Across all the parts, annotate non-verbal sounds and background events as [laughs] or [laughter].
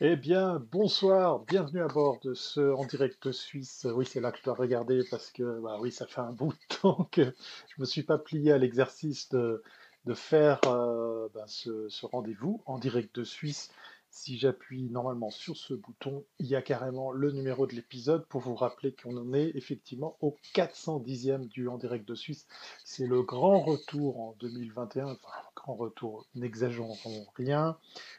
Eh bien, bonsoir, bienvenue à bord de ce En direct suisse. Oui, c'est là que je dois regarder parce que, bah oui, ça fait un bout de [laughs] temps que je me suis pas plié à l'exercice de, de faire euh, ben, ce, ce rendez-vous en direct de Suisse. Si j'appuie normalement sur ce bouton, il y a carrément le numéro de l'épisode pour vous rappeler qu'on en est effectivement au 410e du En direct de Suisse. C'est le grand retour en 2021, enfin, grand retour, n'exagérons rien.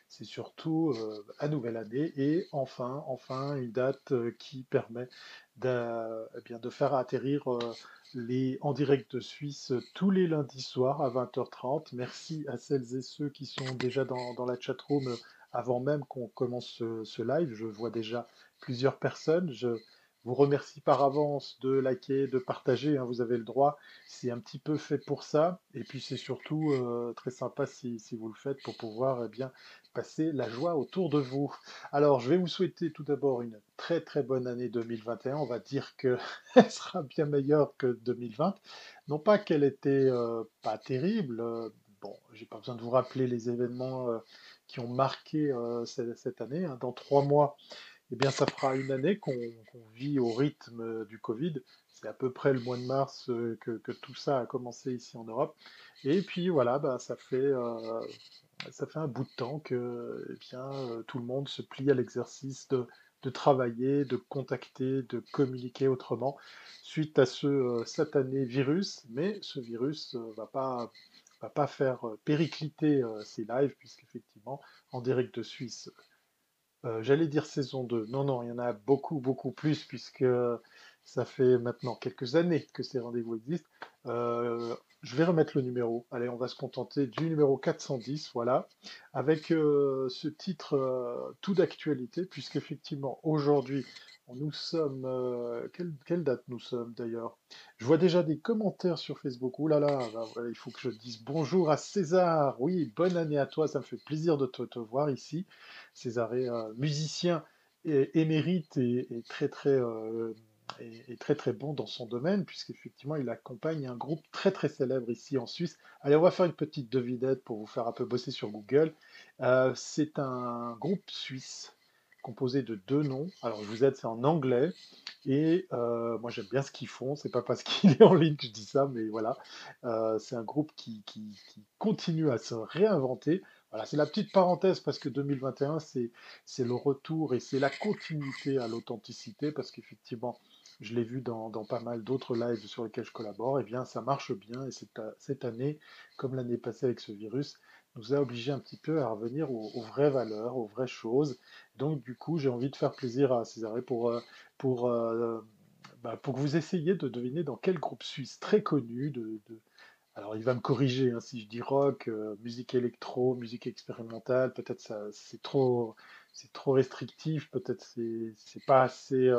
C'est surtout euh, à nouvelle année et enfin, enfin, une date euh, qui permet de, eh bien, de faire atterrir euh, les en direct de Suisse tous les lundis soirs à 20h30. Merci à celles et ceux qui sont déjà dans, dans la chatroom avant même qu'on commence ce, live. Je vois déjà plusieurs personnes. Je vous remercie par avance de liker, de partager, hein, vous avez le droit. C'est un petit peu fait pour ça. Et puis c'est surtout euh, très sympa si, vous le faites pour pouvoir eh bien, passer la joie autour de vous. Alors je vais vous souhaiter tout d'abord une très très bonne année 2021. On va dire qu'elle [laughs] sera bien meilleure que 2020. Non pas qu'elle était euh, pas terrible. euh, bon, j'ai pas besoin de vous rappeler les événements euh, qui ont marqué euh, cette, année. hein. Dans trois mois, eh bien, ça fera une année qu'on vit au rythme du Covid. C'est à peu près le mois de mars euh, que, tout ça a commencé ici en Europe. Et puis voilà, bah, ça fait, euh, ça fait un bout de temps que eh bien, euh, tout le monde se plie à l'exercice de, travailler, de contacter, de communiquer autrement suite à ce euh, satané virus. Mais ce virus euh, va pas, va pas faire euh, péricliter euh, ces lives, puisqu'effectivement, en direct de Suisse, euh, j'allais dire saison 2. Non, non, il y en a beaucoup, beaucoup plus, puisque ça fait maintenant quelques années que ces rendez-vous existent. Je vais remettre le numéro. Allez, on va se contenter du numéro 410, voilà, avec ce titre tout d'actualité, puisqu'effectivement, aujourd'hui, nous sommes... euh, quelle, date nous sommes d'ailleurs? Je vois déjà des commentaires sur Facebook. Ouh là là, bah, il faut que je dise bonjour à César. Oui, bonne année à toi, ça me fait plaisir de te, voir ici. César est euh, musicien émérite et, et très très euh, et, très très bon dans son domaine, puisqu'effectivement il accompagne un groupe très très célèbre ici en Suisse. Allez, on va faire une petite devinette pour vous faire un peu bosser sur Google. C'est un groupe suisse composé de deux noms. Alors je vous aide, c'est en anglais. Et euh, moi j'aime bien ce qu'ils font. C'est pas parce qu'il est en ligne que je dis ça, mais voilà. Euh, c'est un groupe qui, continue à se réinventer. Voilà, c'est la petite parenthèse parce que 2021, c'est le retour et c'est la continuité à l'authenticité parce qu'effectivement, je l'ai vu dans, pas mal d'autres lives sur lesquels je collabore, et bien ça marche bien et cette, cette année, comme l'année passée avec ce virus, nous a obligés un petit peu à revenir aux, vraies valeurs, aux vraies choses. Donc du coup, j'ai envie de faire plaisir à Césarée pour, euh, pour, euh, bah, pour que vous essayiez de deviner dans quel groupe suisse très connu de, alors, il va me corriger hein, si je dis rock, euh, musique électro, musique expérimentale, peut-être ça c'est trop c'est trop restrictif, peut-être c'est c'est pas assez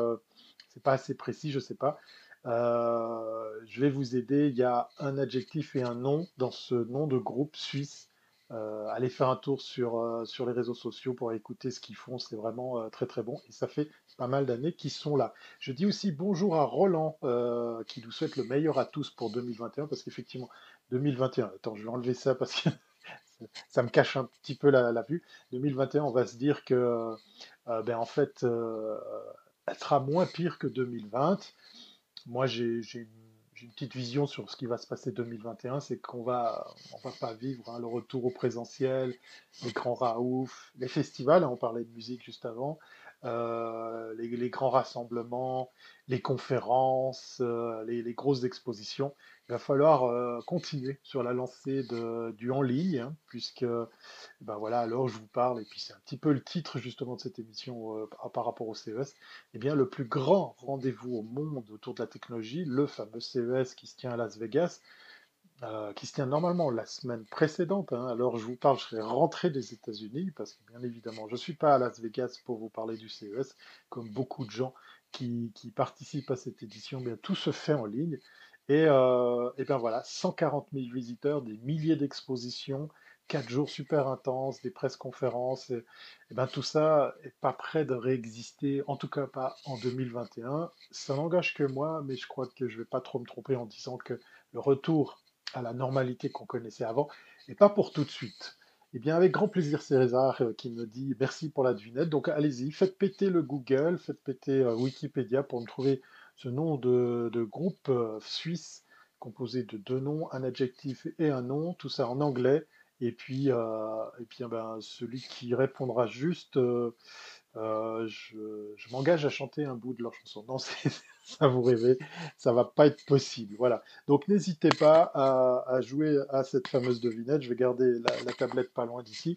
c'est pas assez précis, je sais pas. Je vais vous aider. Il y a un adjectif et un nom dans ce nom de groupe suisse. Euh, allez faire un tour sur, euh, sur les réseaux sociaux pour écouter ce qu'ils font. C'est vraiment euh, très très bon et ça fait pas mal d'années qu'ils sont là. Je dis aussi bonjour à Roland euh, qui nous souhaite le meilleur à tous pour 2021 parce qu'effectivement 2021, attends, je vais enlever ça parce que [laughs] ça me cache un petit peu la, vue. 2021, on va se dire que, ben, en fait, elle sera moins pire que 2020. Moi, j'ai une, j'ai une petite vision sur ce qui va se passer 2021, c'est qu'on va, on va pas vivre hein, le retour au présentiel, les grands raoufs, les festivals, hein, on parlait de musique juste avant, euh, les, grands rassemblements, les conférences, euh, les, grosses expositions. Il va falloir euh, continuer sur la lancée du en ligne, hein, puisque ben voilà, alors je vous parle, et puis c'est un petit peu le titre justement de cette émission par rapport au CES, eh bien le plus grand rendez-vous au monde autour de la technologie, le fameux CES qui se tient à Las Vegas, euh, qui se tient normalement la semaine précédente. hein. Alors je vous parle, je serai rentré des États-Unis, parce que bien évidemment, je ne suis pas à Las Vegas pour vous parler du CES, comme beaucoup de gens qui, participent à cette édition, bien tout se fait en ligne. Et, euh, et bien voilà, 140 000 visiteurs, des milliers d'expositions, quatre jours super intenses, des presse-conférences, et, et ben tout ça est pas prêt de réexister, en tout cas pas en 2021. Ça n'engage que moi, mais je crois que je vais pas trop me tromper en disant que le retour à la normalité qu'on connaissait avant n'est pas pour tout de suite. Eh bien, avec grand plaisir, César euh, qui me dit merci pour la devinette. Donc, allez-y, faites péter le Google, faites péter euh, Wikipédia pour me trouver ce nom de, groupe euh, suisse composé de deux noms, un adjectif et un nom, tout ça en anglais. Et puis, et puis eh ben, celui qui répondra juste, euh, je, m'engage à chanter un bout de leur chanson. Non, [laughs] ça vous rêvez, ça va pas être possible. Voilà. Donc n'hésitez pas à, jouer à cette fameuse devinette. Je vais garder la, tablette pas loin d'ici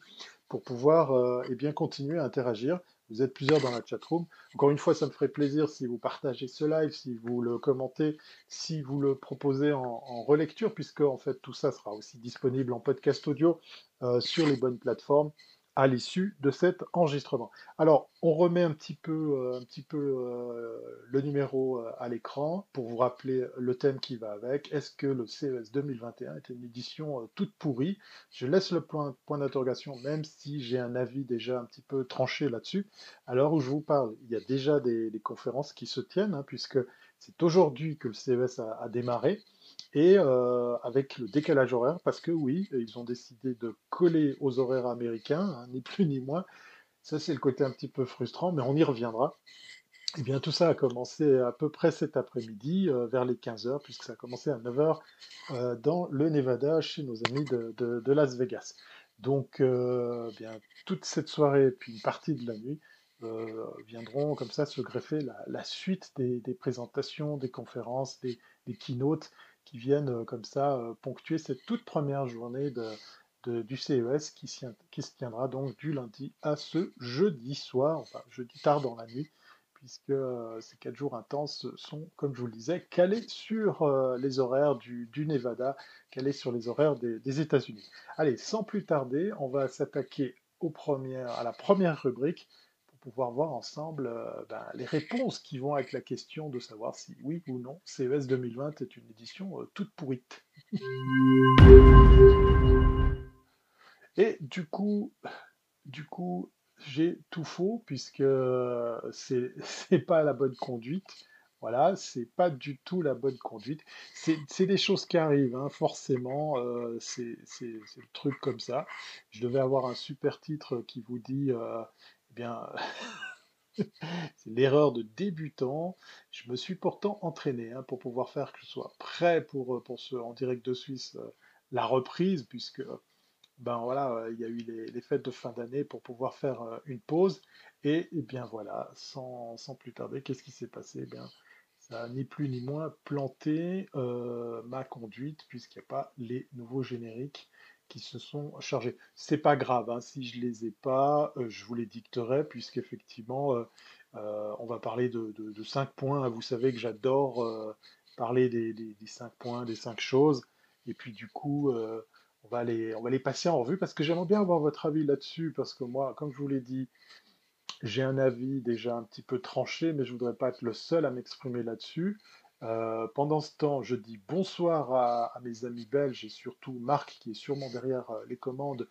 pour pouvoir euh, eh bien continuer à interagir. Vous êtes plusieurs dans la chatroom. Encore une fois, ça me ferait plaisir si vous partagez ce live, si vous le commentez, si vous le proposez en, en relecture, puisque en fait tout ça sera aussi disponible en podcast audio euh, sur les bonnes plateformes à l'issue de cet enregistrement. Alors, on remet un petit peu, euh, un petit peu euh, le numéro euh, à l'écran pour vous rappeler le thème qui va avec. Est-ce que le CES 2021 était une édition toute pourrie? Je laisse le point, d'interrogation, même si j'ai un avis déjà un petit peu tranché là-dessus. À l'heure où je vous parle, il y a déjà des, conférences qui se tiennent, hein, puisque c'est aujourd'hui que le CES a démarré et euh, avec le décalage horaire, parce que oui, ils ont décidé de coller aux horaires américains, hein, ni plus ni moins. Ça, c'est le côté un petit peu frustrant, mais on y reviendra. Eh bien, tout ça a commencé à peu près cet après-midi, euh, vers les 15 heures, puisque ça a commencé à 9 heures euh, dans le Nevada, chez nos amis de, Las Vegas. Donc, euh, bien, toute cette soirée, puis une partie de la nuit, viendront comme ça se greffer la, suite des, présentations, des conférences, des keynotes viennent euh, comme ça euh, ponctuer cette toute première journée du CES qui, se tiendra donc du lundi à ce jeudi soir, enfin jeudi tard dans la nuit puisque euh, ces quatre jours intenses sont, comme je vous le disais, calés sur les horaires du, Nevada, calés sur les horaires des, des États-Unis. Allez, sans plus tarder, on va s'attaquer à la première rubrique pouvoir voir ensemble euh, ben, les réponses qui vont avec la question de savoir si oui ou non CES 2020 est une édition euh, toute pourrite. Et du coup, du coup, j'ai tout faux puisque euh, c'est c'est pas la bonne conduite. Voilà, c'est pas du tout la bonne conduite. C'est des choses qui arrivent, hein, forcément. euh, c'est le truc comme ça. Je devais avoir un super titre qui vous dit, eh bien, [laughs] c'est l'erreur de débutant. Je me suis pourtant entraîné hein, pour pouvoir faire que je sois prêt pour, euh, pour ce en direct de Suisse, euh, la reprise, puisque ben voilà, euh, il y a eu les, fêtes de fin d'année pour pouvoir faire une pause. Et, eh bien voilà, sans, plus tarder, qu'est-ce qui s'est passé? Eh bien, ça a ni plus ni moins planté ma conduite, puisqu'il n'y a pas les nouveaux génériques qui se sont chargés. C'est pas grave, hein, si je les ai pas, euh, je vous les dicterai, puisqu'effectivement, euh, euh, on va parler de, cinq points. Vous savez que j'adore parler des, des, cinq points, des cinq choses. Et puis du coup, on va les, on va les passer en revue parce que j'aimerais bien avoir votre avis là-dessus, parce que moi, comme je vous l'ai dit, j'ai un avis déjà un petit peu tranché, mais je voudrais pas être le seul à m'exprimer là-dessus. Euh, pendant ce temps, je dis bonsoir à, mes amis belges et surtout Marc qui est sûrement derrière euh, les commandes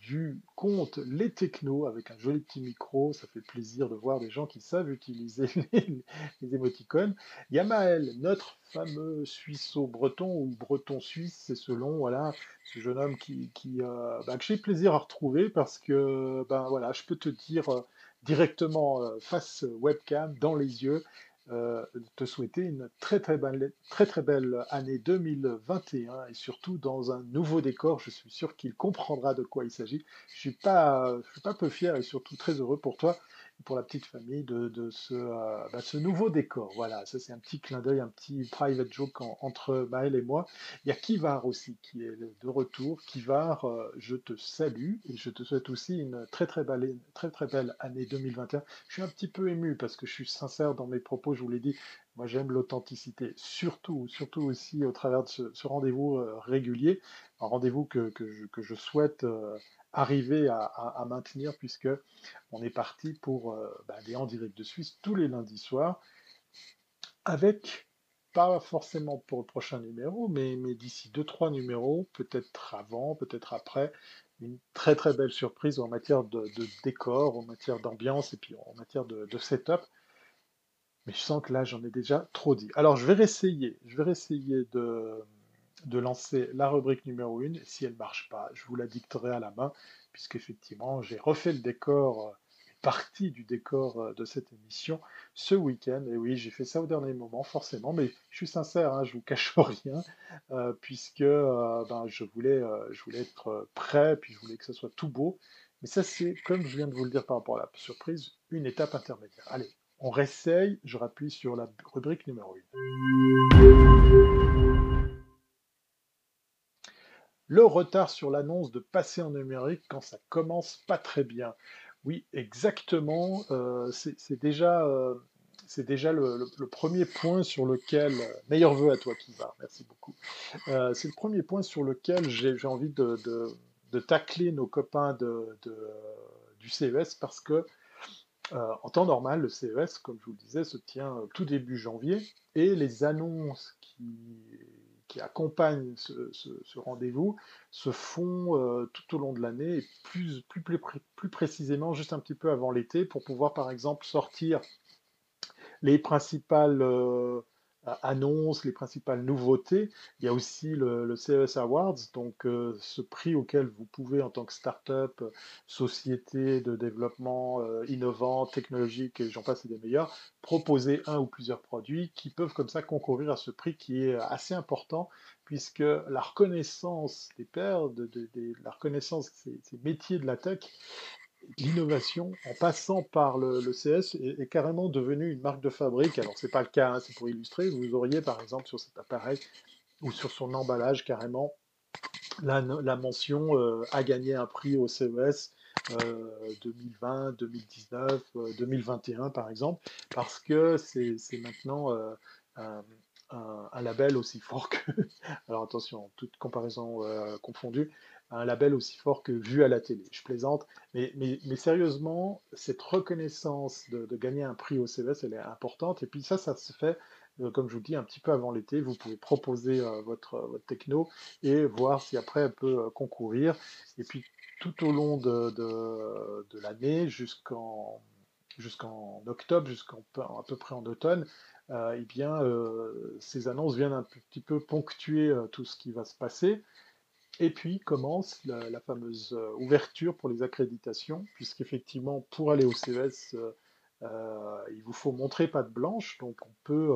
du compte Les Technos avec un joli petit micro. Ça fait plaisir de voir des gens qui savent utiliser [laughs] les, émoticônes. Il y a Maël, notre fameux Suisseau-breton ou breton-suisse, c'est selon, voilà, ce jeune homme qui, euh, bah, que j'ai plaisir à retrouver parce que, ben voilà, je peux te dire directement face webcam, dans les yeux, euh, te souhaiter une très très belle, belle année 2021 et surtout dans un nouveau décor. Je suis sûr qu'il comprendra de quoi il s'agit. Je suis pas, suis pas peu fier et surtout très heureux pour toi pour la petite famille de, de ce, euh, bah, ce nouveau décor. Voilà, ça c'est un petit clin d'œil, un petit private joke en- entre Maël et moi. Il y a Kivar aussi qui est de retour. Kivar, euh, je te salue et je te souhaite aussi une très très belle, très très belle année 2021. Je suis un petit peu ému parce que je suis sincère dans mes propos, je vous l'ai dit. Moi, j'aime l'authenticité, surtout, surtout aussi au travers de ce, rendez-vous euh, régulier, un rendez-vous que, que je, souhaite arriver à, maintenir puisque on est parti pour euh, bah, des en direct de Suisse tous les lundis soirs avec pas forcément pour le prochain numéro, mais, mais d'ici deux, trois numéros, peut-être avant, peut-être après, une très très belle surprise en matière de, de décor, en matière d'ambiance et puis en matière de, de setup. Mais je sens que là, j'en ai déjà trop dit. Alors, je vais réessayer, je vais réessayer de, de lancer la rubrique numéro 1. Si elle ne marche pas, je vous la dicterai à la main. puisqu'effectivement, j'ai refait le décor, partie du décor de cette émission ce week-end. Et oui, j'ai fait ça au dernier moment, forcément, mais je suis sincère, hein, je vous cache [laughs] rien, puisque ben, je, voulais, je voulais être prêt, puis je voulais que ce soit tout beau. Mais ça, c'est, comme je viens de vous le dire par rapport à la surprise, une étape intermédiaire. Allez, on réessaye, je rappuie sur la rubrique numéro 1. Le retard sur l'annonce de passer en numérique quand ça commence pas très bien. Oui, exactement. Euh, c'est déjà, euh, déjà le, premier point sur lequel. Meilleur vœu à toi qui va, merci beaucoup. Euh, c'est le premier point sur lequel j'ai envie de, de tacler nos copains de, du CES parce que en temps normal, le CES, comme je vous le disais, se tient tout début janvier et les annonces qui, qui accompagnent ce, rendez-vous se font euh, tout au long de l'année et plus, plus, plus, précisément juste un petit peu avant l'été pour pouvoir par exemple sortir les principales euh, annonce les principales nouveautés. Il y a aussi le, CES Awards, donc euh, ce prix auquel vous pouvez, en tant que start-up, société de développement euh, innovant, technologique, et j'en passe des meilleurs, proposer un ou plusieurs produits qui peuvent comme ça concourir à ce prix qui est assez important, puisque la reconnaissance des pairs, de, la reconnaissance de ces métiers de la tech l'innovation, en passant par le, CS, est, carrément devenue une marque de fabrique. Alors, ce n'est pas le cas, hein, c'est pour illustrer. Vous auriez, par exemple, sur cet appareil ou sur son emballage, carrément, la, mention euh, a gagné un prix au CES 2020, 2019, 2021, par exemple, parce que c'est maintenant euh, un, label aussi fort que. [laughs] Alors, attention, toute comparaison euh, confondue, un label aussi fort que vu à la télé. Je plaisante, mais, mais, sérieusement, cette reconnaissance de, gagner un prix au CES, elle est importante. Et puis ça, ça se fait, euh, comme je vous dis, un petit peu avant l'été. Vous pouvez proposer euh, votre, votre, techno et voir si après elle peut euh, concourir. Et puis tout au long de, de, l'année, jusqu'en jusqu'en octobre, jusqu'à à peu près en automne, eh bien, ces annonces viennent un petit peu ponctuer tout ce qui va se passer. Et puis commence la, fameuse euh, ouverture pour les accréditations, puisqu'effectivement, pour aller au CES, euh, euh, il vous faut montrer patte blanche, donc on peut,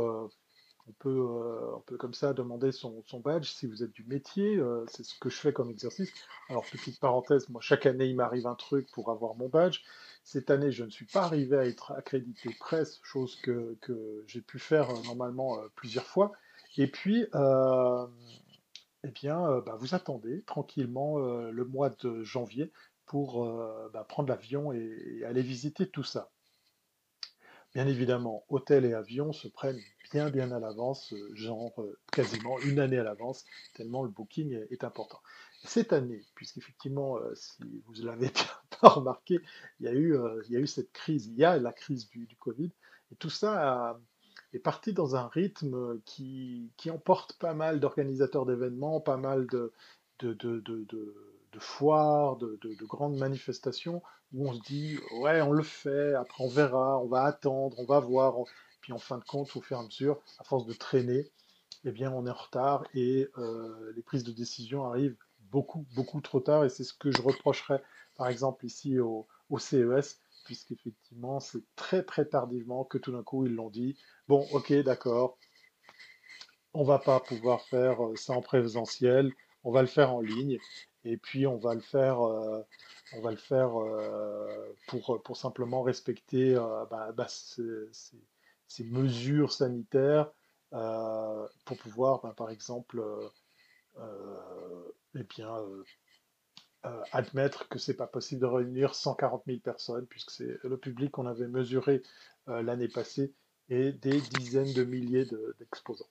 on peut, on peut comme ça demander son, badge si vous êtes du métier, c'est ce que je fais comme exercice. Alors, petite parenthèse, moi, chaque année, il m'arrive un truc pour avoir mon badge. Cette année, je ne suis pas arrivé à être accrédité presse, chose que, que j'ai pu faire normalement plusieurs fois. Et puis, eh bien, euh, bah, vous attendez tranquillement euh, le mois de janvier pour euh, bah, prendre l'avion et, aller visiter tout ça. Bien évidemment, hôtel et avion se prennent bien bien à l'avance, genre quasiment une année à l'avance, tellement le booking est, important. Cette année, puisqu'effectivement, si vous l'avez [laughs] pas remarqué, il y, a eu, il y a eu cette crise, il y a la crise du, du Covid, et tout ça a, est parti dans un rythme qui, qui emporte pas mal d'organisateurs d'événements, pas mal de, de, de, de foires, de, grandes manifestations, où on se dit, ouais, on le fait, après on verra, on va attendre, on va voir, puis en fin de compte, au fur et à mesure, à force de traîner, eh bien, on est en retard et euh, les prises de décision arrivent beaucoup, beaucoup trop tard, et c'est ce que je reprocherais, par exemple, ici au, au CES, puisqu'effectivement, c'est très très tardivement que tout d'un coup ils l'ont dit. Bon, ok, d'accord, on va pas pouvoir faire euh, ça en présentiel, on va le faire en ligne, et puis on va le faire, euh, on va le faire euh, pour, pour simplement respecter bah, bah, ces, mesures sanitaires pour pouvoir, bah, par exemple, eh bien, euh, admettre que c'est pas possible de réunir 140 000 personnes, puisque c'est le public qu'on avait mesuré euh, l'année passée, et des dizaines de milliers d'exposants.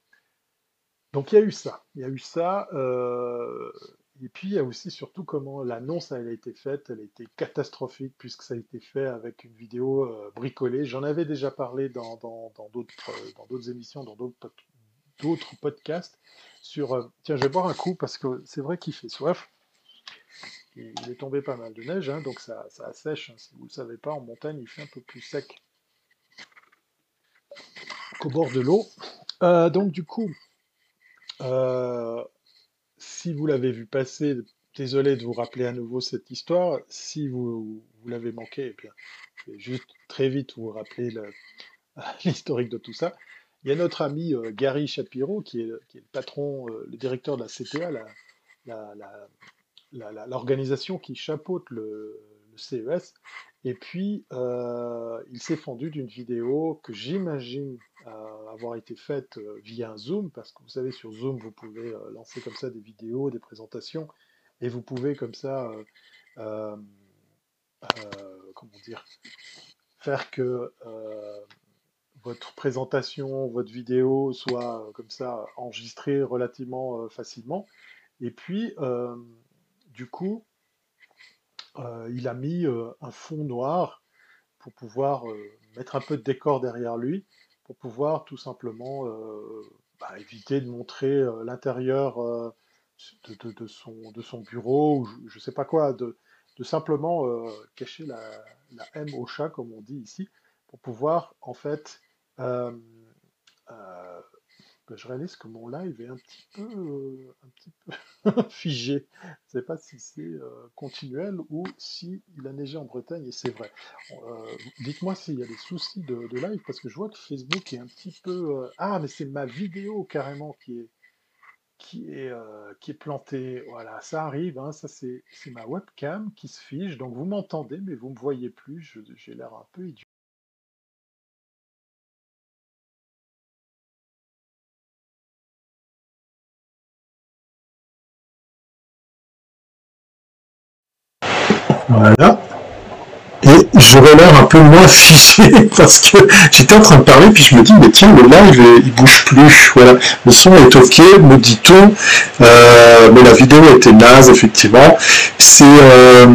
Donc il y a eu ça, il y a eu ça, euh, et puis il y a aussi surtout comment l'annonce a été faite, elle a été catastrophique puisque ça a été fait avec une vidéo bricolée. J'en avais déjà parlé dans d'autres émissions, dans d'autres podcasts sur. tiens, je vais boire un coup parce que c'est vrai qu'il fait soif il est tombé pas mal de neige, hein, donc ça, ça. Hein. si vous ne le savez pas, en montagne, il fait un peu plus sec qu'au bord de l'eau. Euh, donc du coup, euh, si vous l'avez vu passer, désolé de vous rappeler à nouveau cette histoire. Si vous, vous l'avez manqué, eh bien, je vais juste très vite vous rappeler le- [laughs] l'historique de tout ça. Il y a notre ami euh, Gary Shapiro, qui est, qui est le patron, le directeur de la CTA, la- l'organisation qui chapeaute le, le CES. Et puis, euh, il s'est fendu d'une vidéo que j'imagine euh, avoir été faite euh, via un Zoom, parce que vous savez, sur Zoom, vous pouvez lancer comme ça des vidéos, des présentations, et vous pouvez comme ça, comment dire, faire que votre présentation, votre vidéo soit comme ça enregistrée relativement facilement. Et puis, du coup, euh, il a mis euh, un fond noir pour pouvoir euh, mettre un peu de décor derrière lui, pour pouvoir tout simplement bah, éviter de montrer l'intérieur de, son, bureau, ou je ne sais pas quoi, de, simplement cacher la, M au chat, comme on dit ici, pour pouvoir en fait je réalise que mon live est un petit peu, euh, [laughs] figé. Je ne sais pas si c'est euh, continuel ou si a neigé en Bretagne, et c'est vrai. Euh, dites-moi s'il y a des soucis de, live, parce que je vois que Facebook est un petit peu... Ah, mais c'est ma vidéo carrément qui est, qui est, qui est plantée. Voilà, ça arrive, hein, ça c'est ma webcam qui se fige, donc vous m'entendez, mais vous ne me voyez plus, j'ai l'air un peu idiot. Voilà. Et j'aurais l'air un peu moins figé [laughs] parce que j'étais en train de parler puis je me dis mais tiens le live il bouge plus voilà. Le son est ok me dit-on. Euh, mais la vidéo était naze effectivement. C'est euh,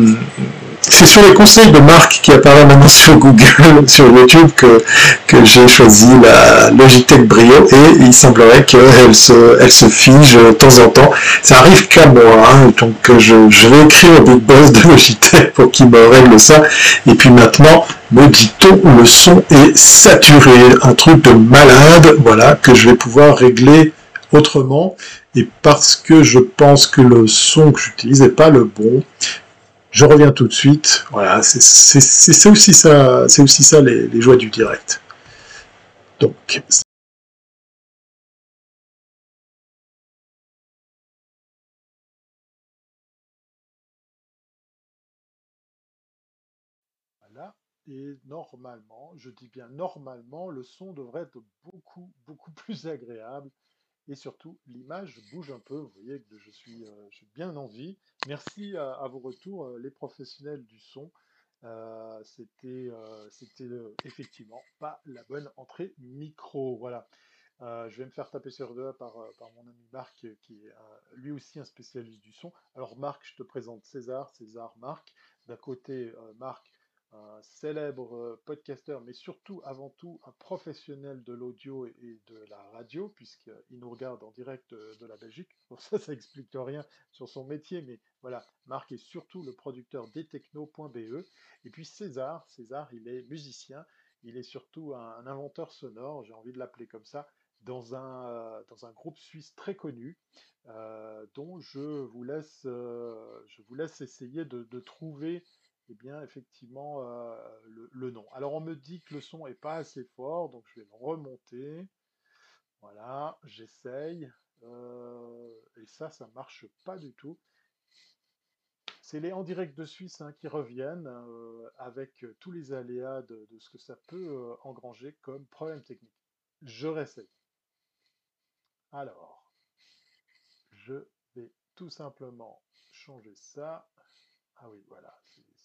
c'est sur les conseils de Marc qui apparaît maintenant sur Google, [laughs] sur YouTube, que, j'ai choisi la Logitech Brio et il semblerait qu'elle se, elle se fige de temps en temps. Ça arrive qu'à moi, hein, donc je, je vais écrire au big boss de Logitech pour qu'il me règle ça. Et puis maintenant, me dit-on, le son est saturé, un truc de malade, voilà, que je vais pouvoir régler autrement. Et parce que je pense que le son que j'utilise n'est pas le bon, je reviens tout de suite. Voilà, c'est aussi ça, c'est aussi ça les, joies du direct. Donc. Et normalement, je dis bien normalement, le son devrait être beaucoup, beaucoup [laughs] plus agréable. Et surtout, l'image bouge un peu. Vous voyez que je suis, euh, bien en vie. Merci à, vos retours, euh, les professionnels du son. Euh, c'était, effectivement pas la bonne entrée micro. Voilà. Je vais me faire taper sur doigt par, par mon ami Marc, qui est lui aussi un spécialiste du son. Alors Marc, je te présente César, César Marc. D'un côté, Marc, un célèbre euh, podcasteur, mais surtout, avant tout, un professionnel de l'audio et de la radio, puisqu'il nous regarde en direct de, de la Belgique. [laughs] Pour ça, ça explique rien sur son métier, mais voilà, Marc est surtout le producteur destechno.be. Et puis César, César, il est musicien, il est surtout un, inventeur sonore, j'ai envie de l'appeler comme ça, dans un, euh, dans un groupe suisse très connu, euh, dont je vous laisse, euh, je vous laisse essayer de trouver eh bien, effectivement, euh, le, nom. Alors, on me dit que le son est pas assez fort, donc je vais le remonter. Voilà, j'essaye. Euh, et ça, ça marche pas du tout. C'est les en direct de Suisse hein, qui reviennent euh, avec tous les aléas de, ce que ça peut engranger comme problème technique. Je réessaye. Alors, je vais tout simplement changer ça. Ah oui, voilà,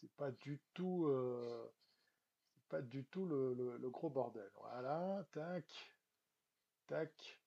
c'est pas du tout, euh, pas du tout le, le- le gros bordel. Voilà, tac, tac.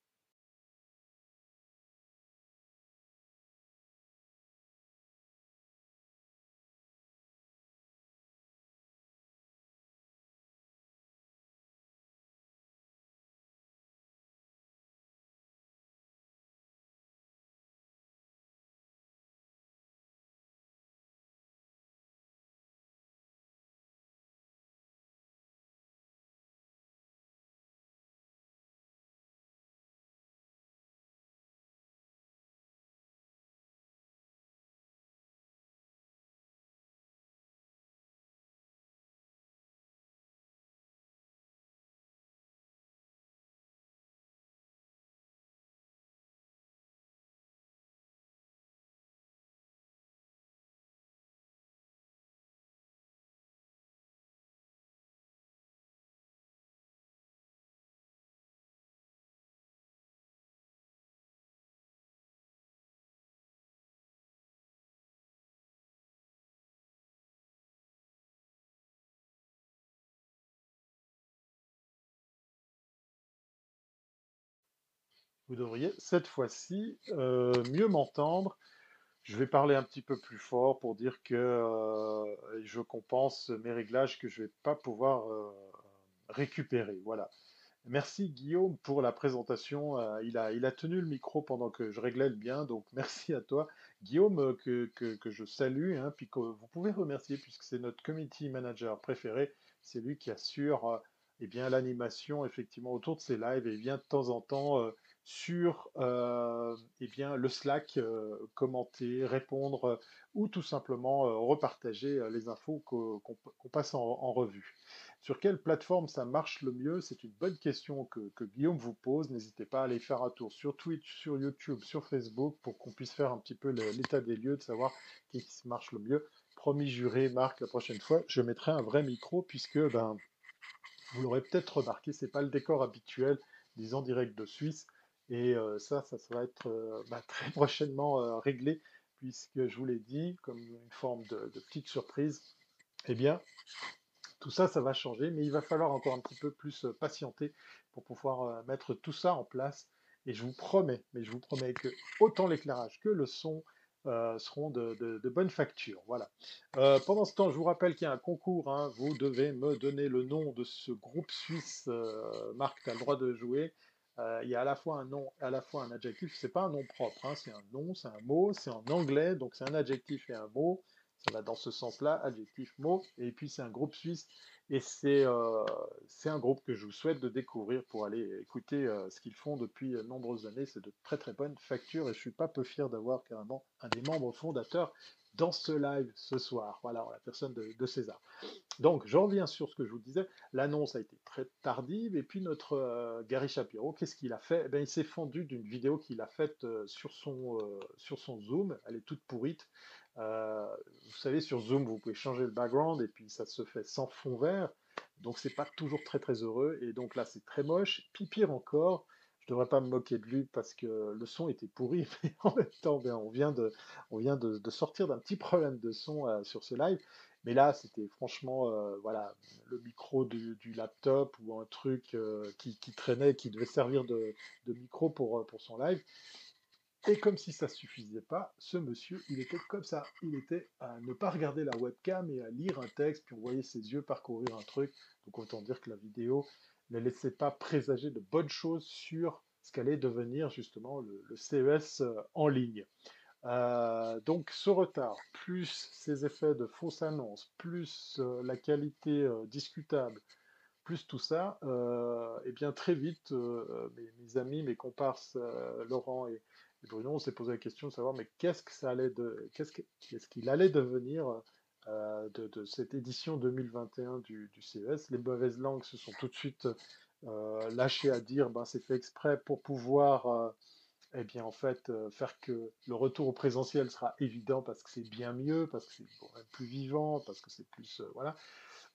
Vous devriez cette fois-ci euh, mieux m'entendre. Je vais parler un petit peu plus fort pour dire que euh, je compense mes réglages que je ne vais pas pouvoir euh, récupérer. Voilà. Merci Guillaume pour la présentation. Il a, il a tenu le micro pendant que je réglais le bien, donc [laughs] merci à toi. Guillaume, que, que- que je salue, hein, puis que vous pouvez remercier puisque c'est notre community manager préféré. C'est lui qui assure eh l'animation effectivement autour de ces lives et il vient de temps en temps sur euh, eh bien, le Slack euh, commenter, répondre ou tout simplement euh, repartager les infos qu'o- qu'on passe en revue. Sur quelle plateforme ça marche le mieux? C'est une bonne question que, Guillaume vous pose. N'hésitez pas à aller faire un tour sur Twitch, sur YouTube, sur Facebook pour qu'on puisse faire un petit peu l'état des lieux, de savoir qui qui marche le mieux. Promis juré, Marc, la prochaine fois, je mettrai un vrai micro puisque ben, vous l'aurez peut-être remarqué, c'est pas le décor habituel des en direct de Suisse. Et ça, ça, va être bah, très prochainement réglé puisque je vous l'ai dit, comme une forme de, petite surprise, eh bien, tout ça, ça va changer, mais il va falloir encore un petit peu plus patienter pour pouvoir mettre tout ça en place. Et je vous promets, mais je vous promets que autant l'éclairage que le son seront de, bonne facture. Voilà. Pendant ce temps, je vous rappelle qu'il y a un concours. hein. Vous devez me donner le nom de ce groupe suisse. Marc, tu as le droit de jouer. Euh, il y a à la fois un nom à la fois un adjectif. C'est pas un nom propre, hein, c'est un nom, c'est un mot, c'est en anglais, donc c'est un adjectif et un mot. Ça va dans ce sens-là, adjectif, mot. Et puis c'est un groupe suisse et c'est euh, un groupe que je vous souhaite de découvrir pour aller écouter euh, ce qu'ils font depuis de nombreuses années. C'est de très très bonnes factures et je suis pas peu fier d'avoir carrément un des membres fondateurs dans ce live ce soir. Voilà, la personne de, César. Donc, je reviens sur ce que je vous disais. L'annonce a été très tardive. Et puis, notre euh, Gary Shapiro, qu'est-ce qu'il a fait? Eh bien, Il s'est fendu d'une vidéo qu'il a faite euh, sur, son, euh, sur son Zoom. Elle est toute pourrite. Vous savez, sur Zoom, vous pouvez changer le background et puis ça se fait sans fond vert. Donc, c'est pas toujours très très heureux. Et donc là, c'est très moche. Puis pire encore, je devrais pas me moquer de lui parce que le son était pourri. [laughs] Mais en même temps, ben, on vient de, sortir d'un petit problème de son euh, sur ce live. Mais là, c'était franchement, euh, le micro du, laptop ou un truc euh, qui, traînait, qui devait servir de, micro pour, son live. Et comme si ça suffisait pas, ce monsieur, il était comme ça. Il était à ne pas regarder la webcam et à lire un texte, puis on voyait ses yeux parcourir un truc. Donc autant dire que la vidéo ne laissait pas présager de bonnes choses sur ce qu'allait devenir justement le, CES euh, en ligne. Euh, donc ce retard, plus ces effets de fausses annonces, plus euh, la qualité discutable, plus tout ça, et bien très vite, mes, amis, mes comparses Laurent et, Bruno, on s'est posé la question de savoir mais qu'est-ce qu'il allait devenir euh, de, cette édition 2021 du, CES. Les mauvaises langues se sont tout de suite euh, lâchées à dire ben c'est fait exprès pour pouvoir euh, eh bien, en fait, faire que le retour au présentiel sera évident parce que c'est bien mieux, parce que c'est plus vivant, parce que c'est plus, voilà.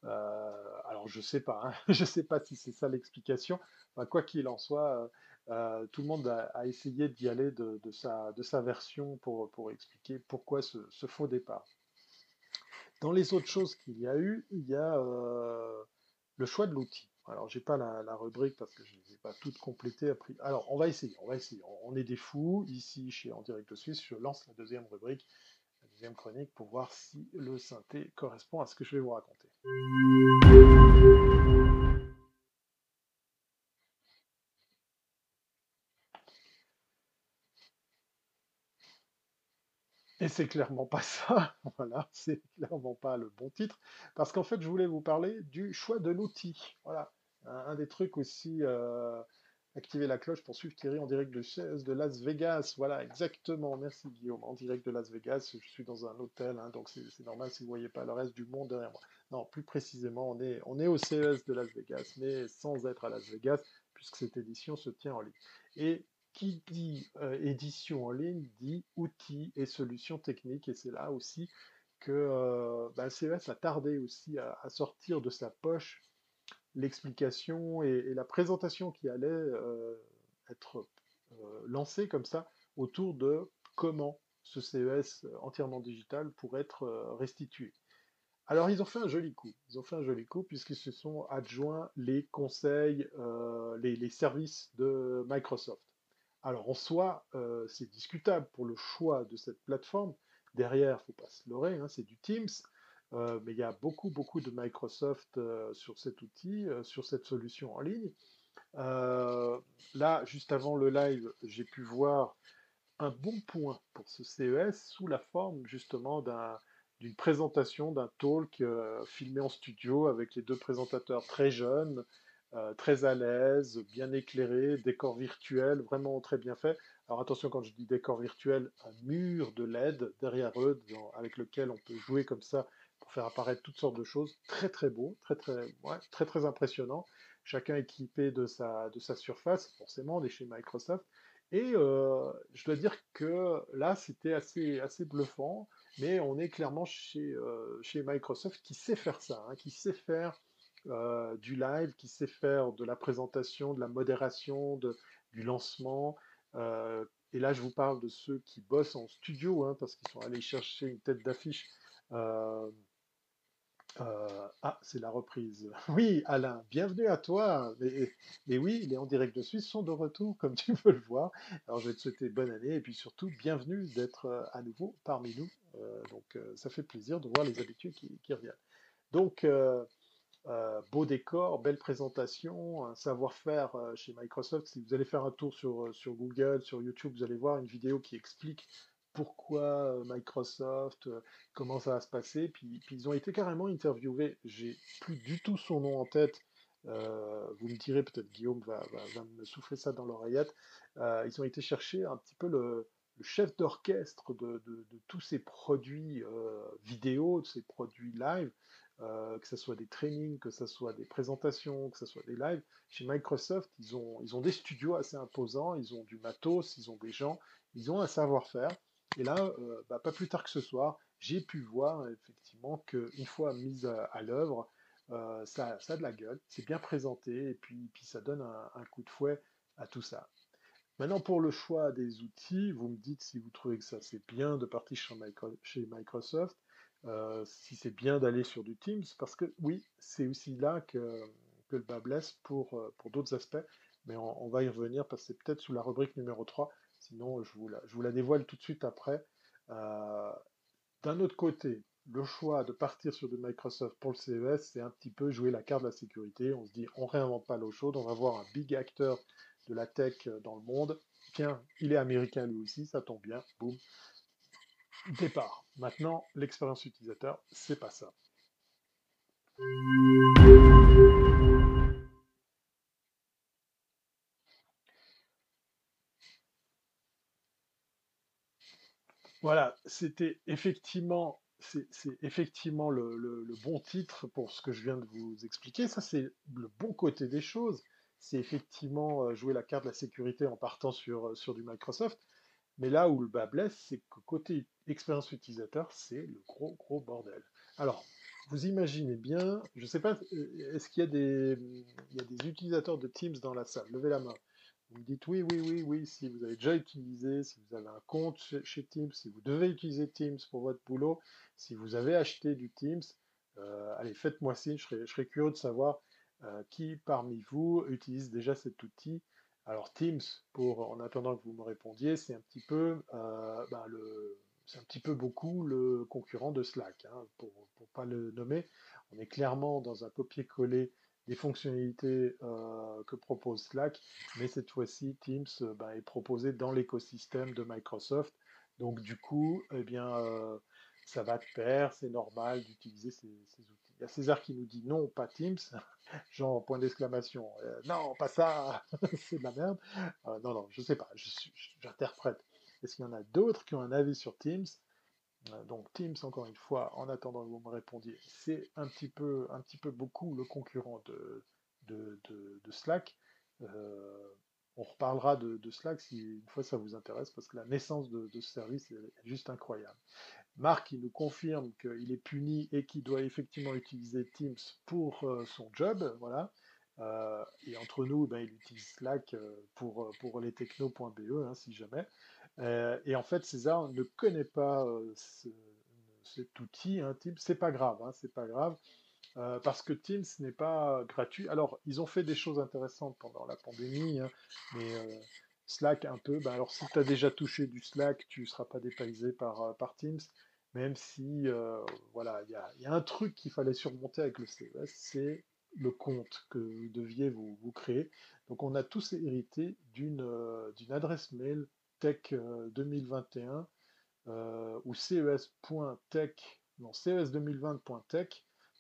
Alors, je sais pas, hein, [laughs] je sais pas si c'est ça l'explication. Quoi qu'il en soit, tout le monde a, essayé d'y aller de, sa, version pour, expliquer pourquoi ce faux départ. Dans les autres choses qu'il y a eu, il y a euh, le choix de l'outil. Alors, j'ai pas la, rubrique parce que je ne les ai pas toutes complétées. Après. Alors, on va essayer, on va essayer. On est des fous ici chez En Direct Suisse. Je lance la deuxième rubrique, la deuxième chronique pour voir si le synthé correspond à ce que je vais vous raconter. Et c'est clairement pas ça, [laughs] voilà, c'est clairement pas le bon titre, parce qu'en fait, je voulais vous parler du choix de l'outil. Voilà, un, des trucs aussi, euh, activer la cloche pour suivre Thierry en direct de, chez- de Las Vegas. Voilà, exactement, merci Guillaume, en direct de Las Vegas. Je suis dans un hôtel, hein, donc c'est c'est normal si vous voyez pas le reste du monde derrière moi. Non, plus précisément, on est, on est au CES de Las Vegas, mais sans être à Las Vegas, puisque cette édition se tient en ligne. Et qui dit édition en ligne dit outils et solutions techniques. Et c'est là aussi que CES a tardé aussi à, sortir de sa poche l'explication et, la présentation qui allait être lancée comme ça autour de comment ce CES entièrement digital pourrait être restitué. Alors ils ont fait un joli coup, ils ont fait un joli coup puisqu'ils se sont adjoints les conseils, les services de Microsoft. Alors en soi, euh, c'est discutable pour le choix de cette plateforme. Derrière, il ne faut pas se leurrer, hein, c'est du Teams. Euh, mais il y a beaucoup, beaucoup de Microsoft euh, sur cet outil, sur cette solution en ligne. là, juste avant le live, j'ai pu voir un bon point pour ce CES sous la forme justement d'une présentation, d'un talk filmé en studio avec les deux présentateurs très jeunes, euh, très à l'aise, bien éclairé, décor virtuel, vraiment très bien fait. Alors attention quand je dis décor virtuel, un mur de LED derrière eux avec lequel on peut jouer comme ça pour faire apparaître toutes sortes de choses. Très très beau, très très, très, très impressionnant. Chacun équipé de sa, de sa surface, forcément, des chez Microsoft. Et euh, je dois dire que là, c'était assez, assez bluffant, mais on est clairement chez, euh, chez Microsoft qui sait faire ça, hein, qui sait faire euh, du live, qui sait faire de la présentation, de la modération, du lancement. Euh, et là, je vous parle de ceux qui bossent en studio, hein, parce qu'ils sont allés chercher une tête d'affiche. Euh, ah, c'est la reprise. [laughs] Oui, Alain, bienvenue à toi. Mais, oui, les en direct de Suisse sont de retour, comme tu peux le voir. Alors, je vais te souhaiter bonne année et puis surtout, bienvenue d'être à nouveau parmi nous. donc, ça fait plaisir de voir les habitués qui, reviennent. Donc, beau décor, belle présentation, un savoir-faire euh, chez Microsoft. Si vous allez faire un tour sur, euh, sur Google, sur YouTube, vous allez voir une vidéo qui explique pourquoi Microsoft, comment ça va se passer. Puis, ils ont été carrément interviewés. J'ai plus du tout son nom en tête. vous me direz, peut-être Guillaume va, me souffler ça dans l'oreillette. ils ont été chercher un petit peu le, chef d'orchestre de, de, tous ces produits vidéo, de ces produits live. Euh, que ce soit des trainings, que ce soit des présentations, que ce soit des lives. Chez Microsoft, ils ont, ils ont des studios assez imposants, ils ont du matos, ils ont des gens, ils ont un savoir-faire. Et là, euh, bah, pas plus tard que ce soir, j'ai pu voir effectivement qu'une fois mise à, l'œuvre, euh, ça, ça, a de la gueule, c'est bien présenté, et puis, puis ça donne un, coup de fouet à tout ça. Maintenant, pour le choix des outils, vous me dites si vous trouvez que ça c'est bien de partir chez Microsoft. Euh, si c'est bien d'aller sur du Teams, parce que oui, c'est aussi là que, le bas blesse pour, euh, d'autres aspects, mais on, va y revenir parce que c'est peut-être sous la rubrique numéro 3, sinon je vous la, je vous la dévoile tout de suite après. Euh, d'un autre côté, le choix de partir sur du Microsoft pour le CES, c'est un petit peu jouer la carte de la sécurité. On se dit, on réinvente pas l'eau chaude, on va voir un big acteur de la tech dans le monde. Tiens, il est américain lui aussi, ça tombe bien, boum, départ. Maintenant, l'expérience utilisateur, c'est pas ça. Voilà, c'était effectivement, c'est effectivement le, bon titre pour ce que je viens de vous expliquer. Ça, c'est le bon côté des choses. C'est effectivement euh, jouer la carte de la sécurité en partant sur, sur du Microsoft. Mais là où le bas blesse, c'est que côté expérience utilisateur, c'est le gros, gros bordel. Alors, vous imaginez bien, je ne sais pas, euh, est-ce qu'il y, a des, utilisateurs de Teams dans la salle? Levez la main. Vous me dites oui, oui, oui, oui, si vous avez déjà utilisé, si vous avez un compte chez, Teams, si vous devez utiliser Teams pour votre boulot, si vous avez acheté du Teams, euh, allez, faites-moi signe, je serais, curieux de savoir euh, qui parmi vous utilise déjà cet outil alors Teams, pour en attendant que vous me répondiez, c'est un petit peu euh, ben, le, c'est un petit peu beaucoup le concurrent de Slack, hein, pour ne pas le nommer. On est clairement dans un copier-coller des fonctionnalités euh, que propose Slack, mais cette fois-ci, Teams euh, ben, est proposé dans l'écosystème de Microsoft. Donc du coup, eh bien, ça va de pair, c'est normal d'utiliser ces, outils. Il y a César qui nous dit non, pas Teams, [laughs] genre point d'exclamation. Euh, non, pas ça, [laughs] c'est de la merde. Euh, non, non, je sais pas, j'interprète. Est-ce qu'il y en a d'autres qui ont un avis sur Teams? Euh, donc Teams, encore une fois, en attendant que vous me répondiez, c'est un petit peu, un petit peu beaucoup le concurrent de, Slack. on reparlera de, Slack si une fois ça vous intéresse, parce que la naissance de, ce service est juste incroyable. Marc, il nous confirme qu'il est puni et qu'il doit effectivement utiliser Teams pour euh, son job, voilà. Euh, et entre nous, ben, il utilise Slack euh, pour, pour les techno.be, hein, si jamais. et en fait, César ne connaît pas cet outil, hein, Teams. C'est pas grave, hein, c'est pas grave. parce que Teams n'est pas gratuit. Alors, ils ont fait des choses intéressantes pendant la pandémie, hein, mais Slack un peu. Ben alors si tu as déjà touché du Slack, tu ne seras pas dépaysé par, par Teams, même si voilà, il y a, un truc qu'il fallait surmonter avec le CES, c'est le compte que vous deviez vous, vous, créer. Donc on a tous hérité d'une adresse mail tech 2021 ou ces.tech, non ces2020.tech.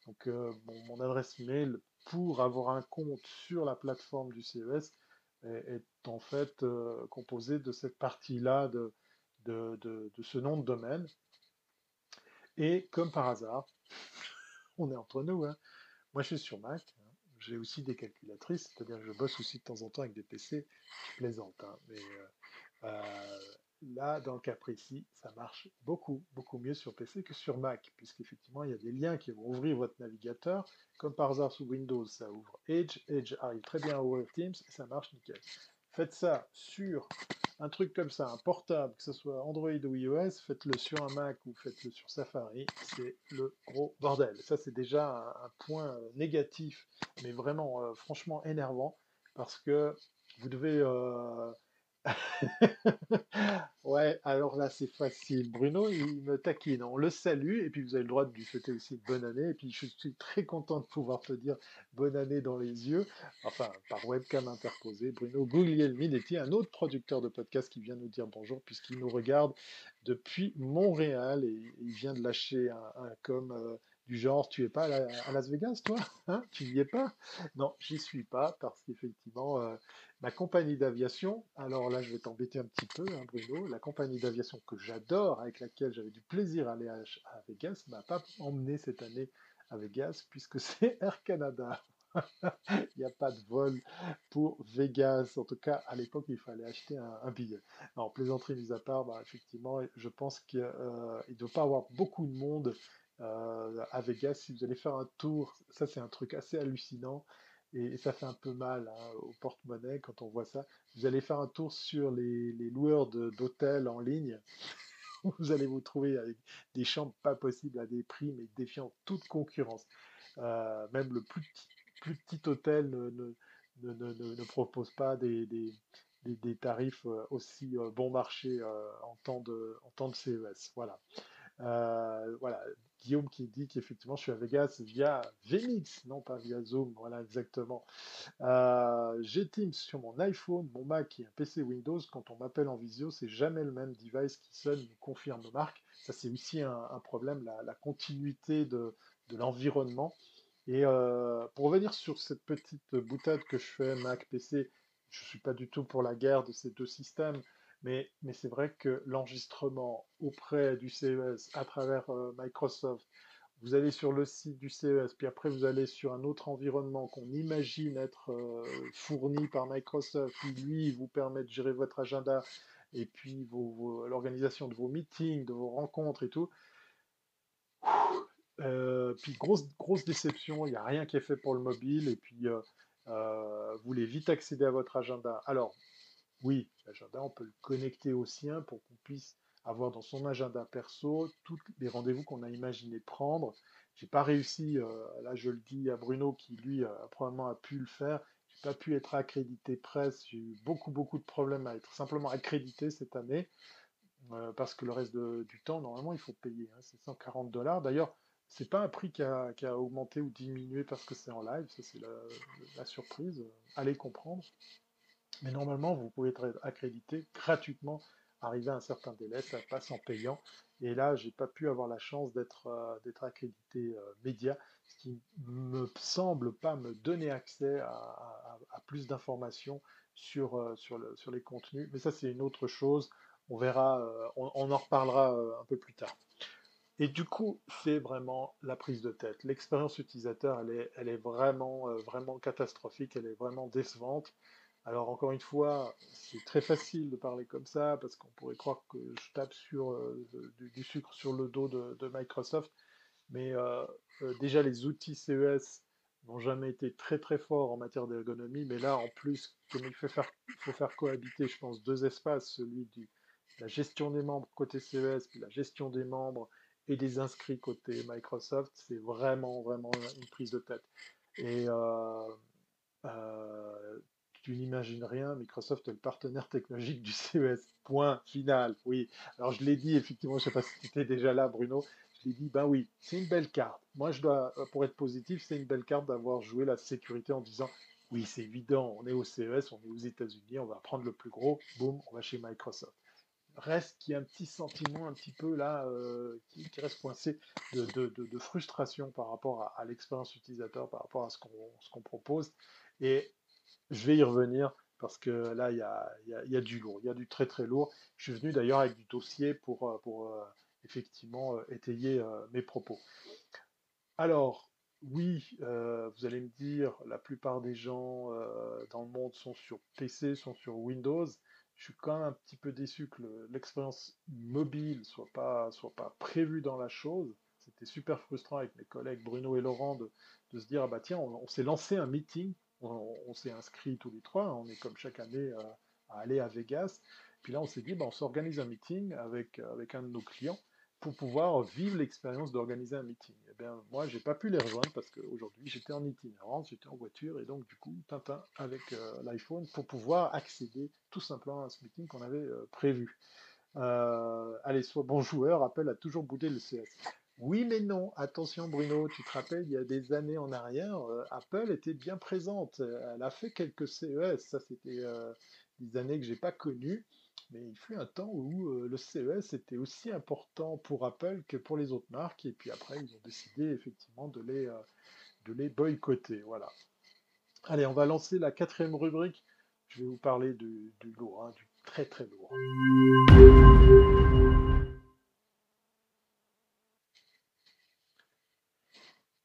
Donc mon adresse mail pour avoir un compte sur la plateforme du CES est, en fait euh, composée de cette partie-là de, de, ce nom de domaine. Et comme par hasard, [laughs] on est entre nous, hein. moi je suis sur Mac, hein. j'ai aussi des calculatrices, c'est-à-dire que je bosse aussi de temps en temps avec des PC, je plaisante, hein. mais euh, Là, dans le cas précis, ça marche beaucoup, beaucoup mieux sur PC que sur Mac, puisqu'effectivement, il y a des liens qui vont ouvrir votre navigateur. Comme par hasard, sous Windows, ça ouvre Edge. Edge arrive très bien à ouvrir Teams et ça marche nickel. Faites ça sur un truc comme ça, un portable, que ce soit Android ou iOS, faites-le sur un Mac ou faites-le sur Safari, c'est le gros bordel. Ça, c'est déjà un, point négatif, mais vraiment, euh, franchement énervant, parce que vous devez... Euh, [laughs] ouais, alors là c'est facile. Bruno, il me taquine. On le salue et puis vous avez le droit de lui souhaiter aussi bonne année. Et puis je suis très content de pouvoir te dire bonne année dans les yeux, enfin par webcam interposée. Bruno Guglielminetti, un autre producteur de podcast qui vient nous dire bonjour puisqu'il nous regarde depuis Montréal et il vient de lâcher un, un com. Euh, du genre tu es pas à, Las Vegas toi? Hein? Tu n'y es pas? Non, j'y suis pas parce qu'effectivement euh, ma compagnie d'aviation, alors là je vais t'embêter un petit peu hein, Bruno, la compagnie d'aviation que j'adore, avec laquelle j'avais du plaisir à aller à, à Vegas, m'a pas emmené cette année à Vegas puisque [laughs] c'est Air Canada. [laughs] il n'y a pas de vol pour Vegas. En tout cas, à l'époque, il fallait acheter un, billet. Alors, plaisanterie mise à part, bah, effectivement, je pense qu'il euh, ne doit pas avoir beaucoup de monde euh, à Vegas, si vous allez faire un tour, ça c'est un truc assez hallucinant et, ça fait un peu mal hein, au porte-monnaie quand on voit ça. Vous allez faire un tour sur les, loueurs d'hôtels en ligne. [laughs] Vous allez vous trouver avec des chambres pas possibles à des prix, mais défiant toute concurrence. Euh, même le plus petit, plus petit hôtel ne, ne, ne, ne propose pas des, des, des, tarifs euh, aussi bon marché en temps de, en temps de CES. Voilà. Euh, voilà, Guillaume qui dit qu'effectivement je suis à Vegas via Vmix, non pas via Zoom, voilà exactement. Euh, j'ai Teams sur mon iPhone, mon Mac et un PC Windows. Quand on m'appelle en visio, c'est jamais le même device qui sonne, nous confirme Marc. Ça c'est aussi un, problème, la, continuité de, l'environnement. Et euh, pour revenir sur cette petite boutade que je fais Mac PC, je ne suis pas du tout pour la guerre de ces deux systèmes. Mais, c'est vrai que l'enregistrement auprès du CES à travers euh, Microsoft, vous allez sur le site du CES, puis après vous allez sur un autre environnement qu'on imagine être euh, fourni par Microsoft, qui lui vous permet de gérer votre agenda et puis l'organisation de vos meetings, de vos rencontres et tout. Euh, puis grosse, grosse déception, il n'y a rien qui est fait pour le mobile et puis vous voulez vite accéder à votre agenda. Alors, oui, l'agenda, on peut le connecter au sien pour qu'on puisse avoir dans son agenda perso tous les rendez-vous qu'on a imaginé prendre. J'ai pas réussi, euh, là je le dis à Bruno qui lui probablement a pu le faire. J'ai pas pu être accrédité presse. J'ai eu beaucoup beaucoup de problèmes à être simplement accrédité cette année euh, parce que le reste du temps normalement il faut payer. Hein, c'est 140 dollars. D'ailleurs c'est pas un prix qui a, augmenté ou diminué parce que c'est en live. Ça c'est la surprise. Allez comprendre. Mais normalement, vous pouvez être accrédité gratuitement, arriver à un certain délai, ça passe en payant. Et là, j'ai pas pu avoir la chance d'être euh, accrédité euh, média, ce qui me semble pas me donner accès à, plus d'informations sur, euh, sur, les contenus. Mais ça, c'est une autre chose. On verra, on, en reparlera un peu plus tard. Et du coup, c'est vraiment la prise de tête. L'expérience utilisateur, elle est, elle est vraiment, vraiment catastrophique, elle est vraiment décevante. Alors encore une fois, c'est très facile de parler comme ça parce qu'on pourrait croire que je tape sur euh, du, sucre sur le dos de, Microsoft, mais euh, euh, déjà les outils CES n'ont jamais été très très forts en matière d'ergonomie, mais là en plus, comme il faire, faut faire cohabiter, je pense, deux espaces, celui de la gestion des membres côté CES, puis la gestion des membres et des inscrits côté Microsoft, c'est vraiment vraiment une prise de tête. Et tu n'imagines rien, Microsoft est le partenaire technologique du CES. Point final. Oui. Alors je l'ai dit, effectivement, je ne sais pas si tu étais déjà là, Bruno. Je l'ai dit, ben oui, c'est une belle carte. Moi, je dois, pour être positif, c'est une belle carte d'avoir joué la sécurité en disant, oui, c'est évident, on est au CES, on est aux États-Unis, on va prendre le plus gros, boum, on va chez Microsoft. Reste qu'il y a un petit sentiment un petit peu là euh, qui, reste coincé de, frustration par rapport à, l'expérience utilisateur, par rapport à ce qu'on propose. Et je vais y revenir parce que là, il y a, du lourd, il y a du très très lourd. Je suis venu d'ailleurs avec du dossier pour, euh, pour euh, effectivement étayer mes propos. Alors, oui, euh, vous allez me dire, la plupart des gens euh, dans le monde sont sur PC, sont sur Windows. Je suis quand même un petit peu déçu que l'expérience mobile soit pas, soit pas prévue dans la chose. C'était super frustrant avec mes collègues Bruno et Laurent de, se dire, ah bah tiens, on, s'est lancé un meeting, on, s'est inscrit tous les trois, on est comme chaque année à, à aller à Vegas. Puis là, on s'est dit, bah, on s'organise un meeting avec, avec un de nos clients pour pouvoir vivre l'expérience d'organiser un meeting. Eh bien, moi, j'ai pas pu les rejoindre parce qu'aujourd'hui, j'étais en itinérance, j'étais en voiture, et donc, du coup, Tintin avec euh, l'iPhone pour pouvoir accéder tout simplement à ce meeting qu'on avait euh, prévu. Euh, allez, soit bon joueur, Apple a toujours boudé le CS. Oui, mais non. Attention, Bruno, tu te rappelles, il y a des années en arrière, Apple était bien présente. Elle a fait quelques CES. Ça, c'était des années que j'ai pas connues. Mais il fut un temps où euh, le CES était aussi important pour Apple que pour les autres marques, et puis après, ils ont décidé effectivement de les, euh, de les boycotter. Voilà. Allez, on va lancer la quatrième rubrique. Je vais vous parler du, lourd, hein, du très très lourd.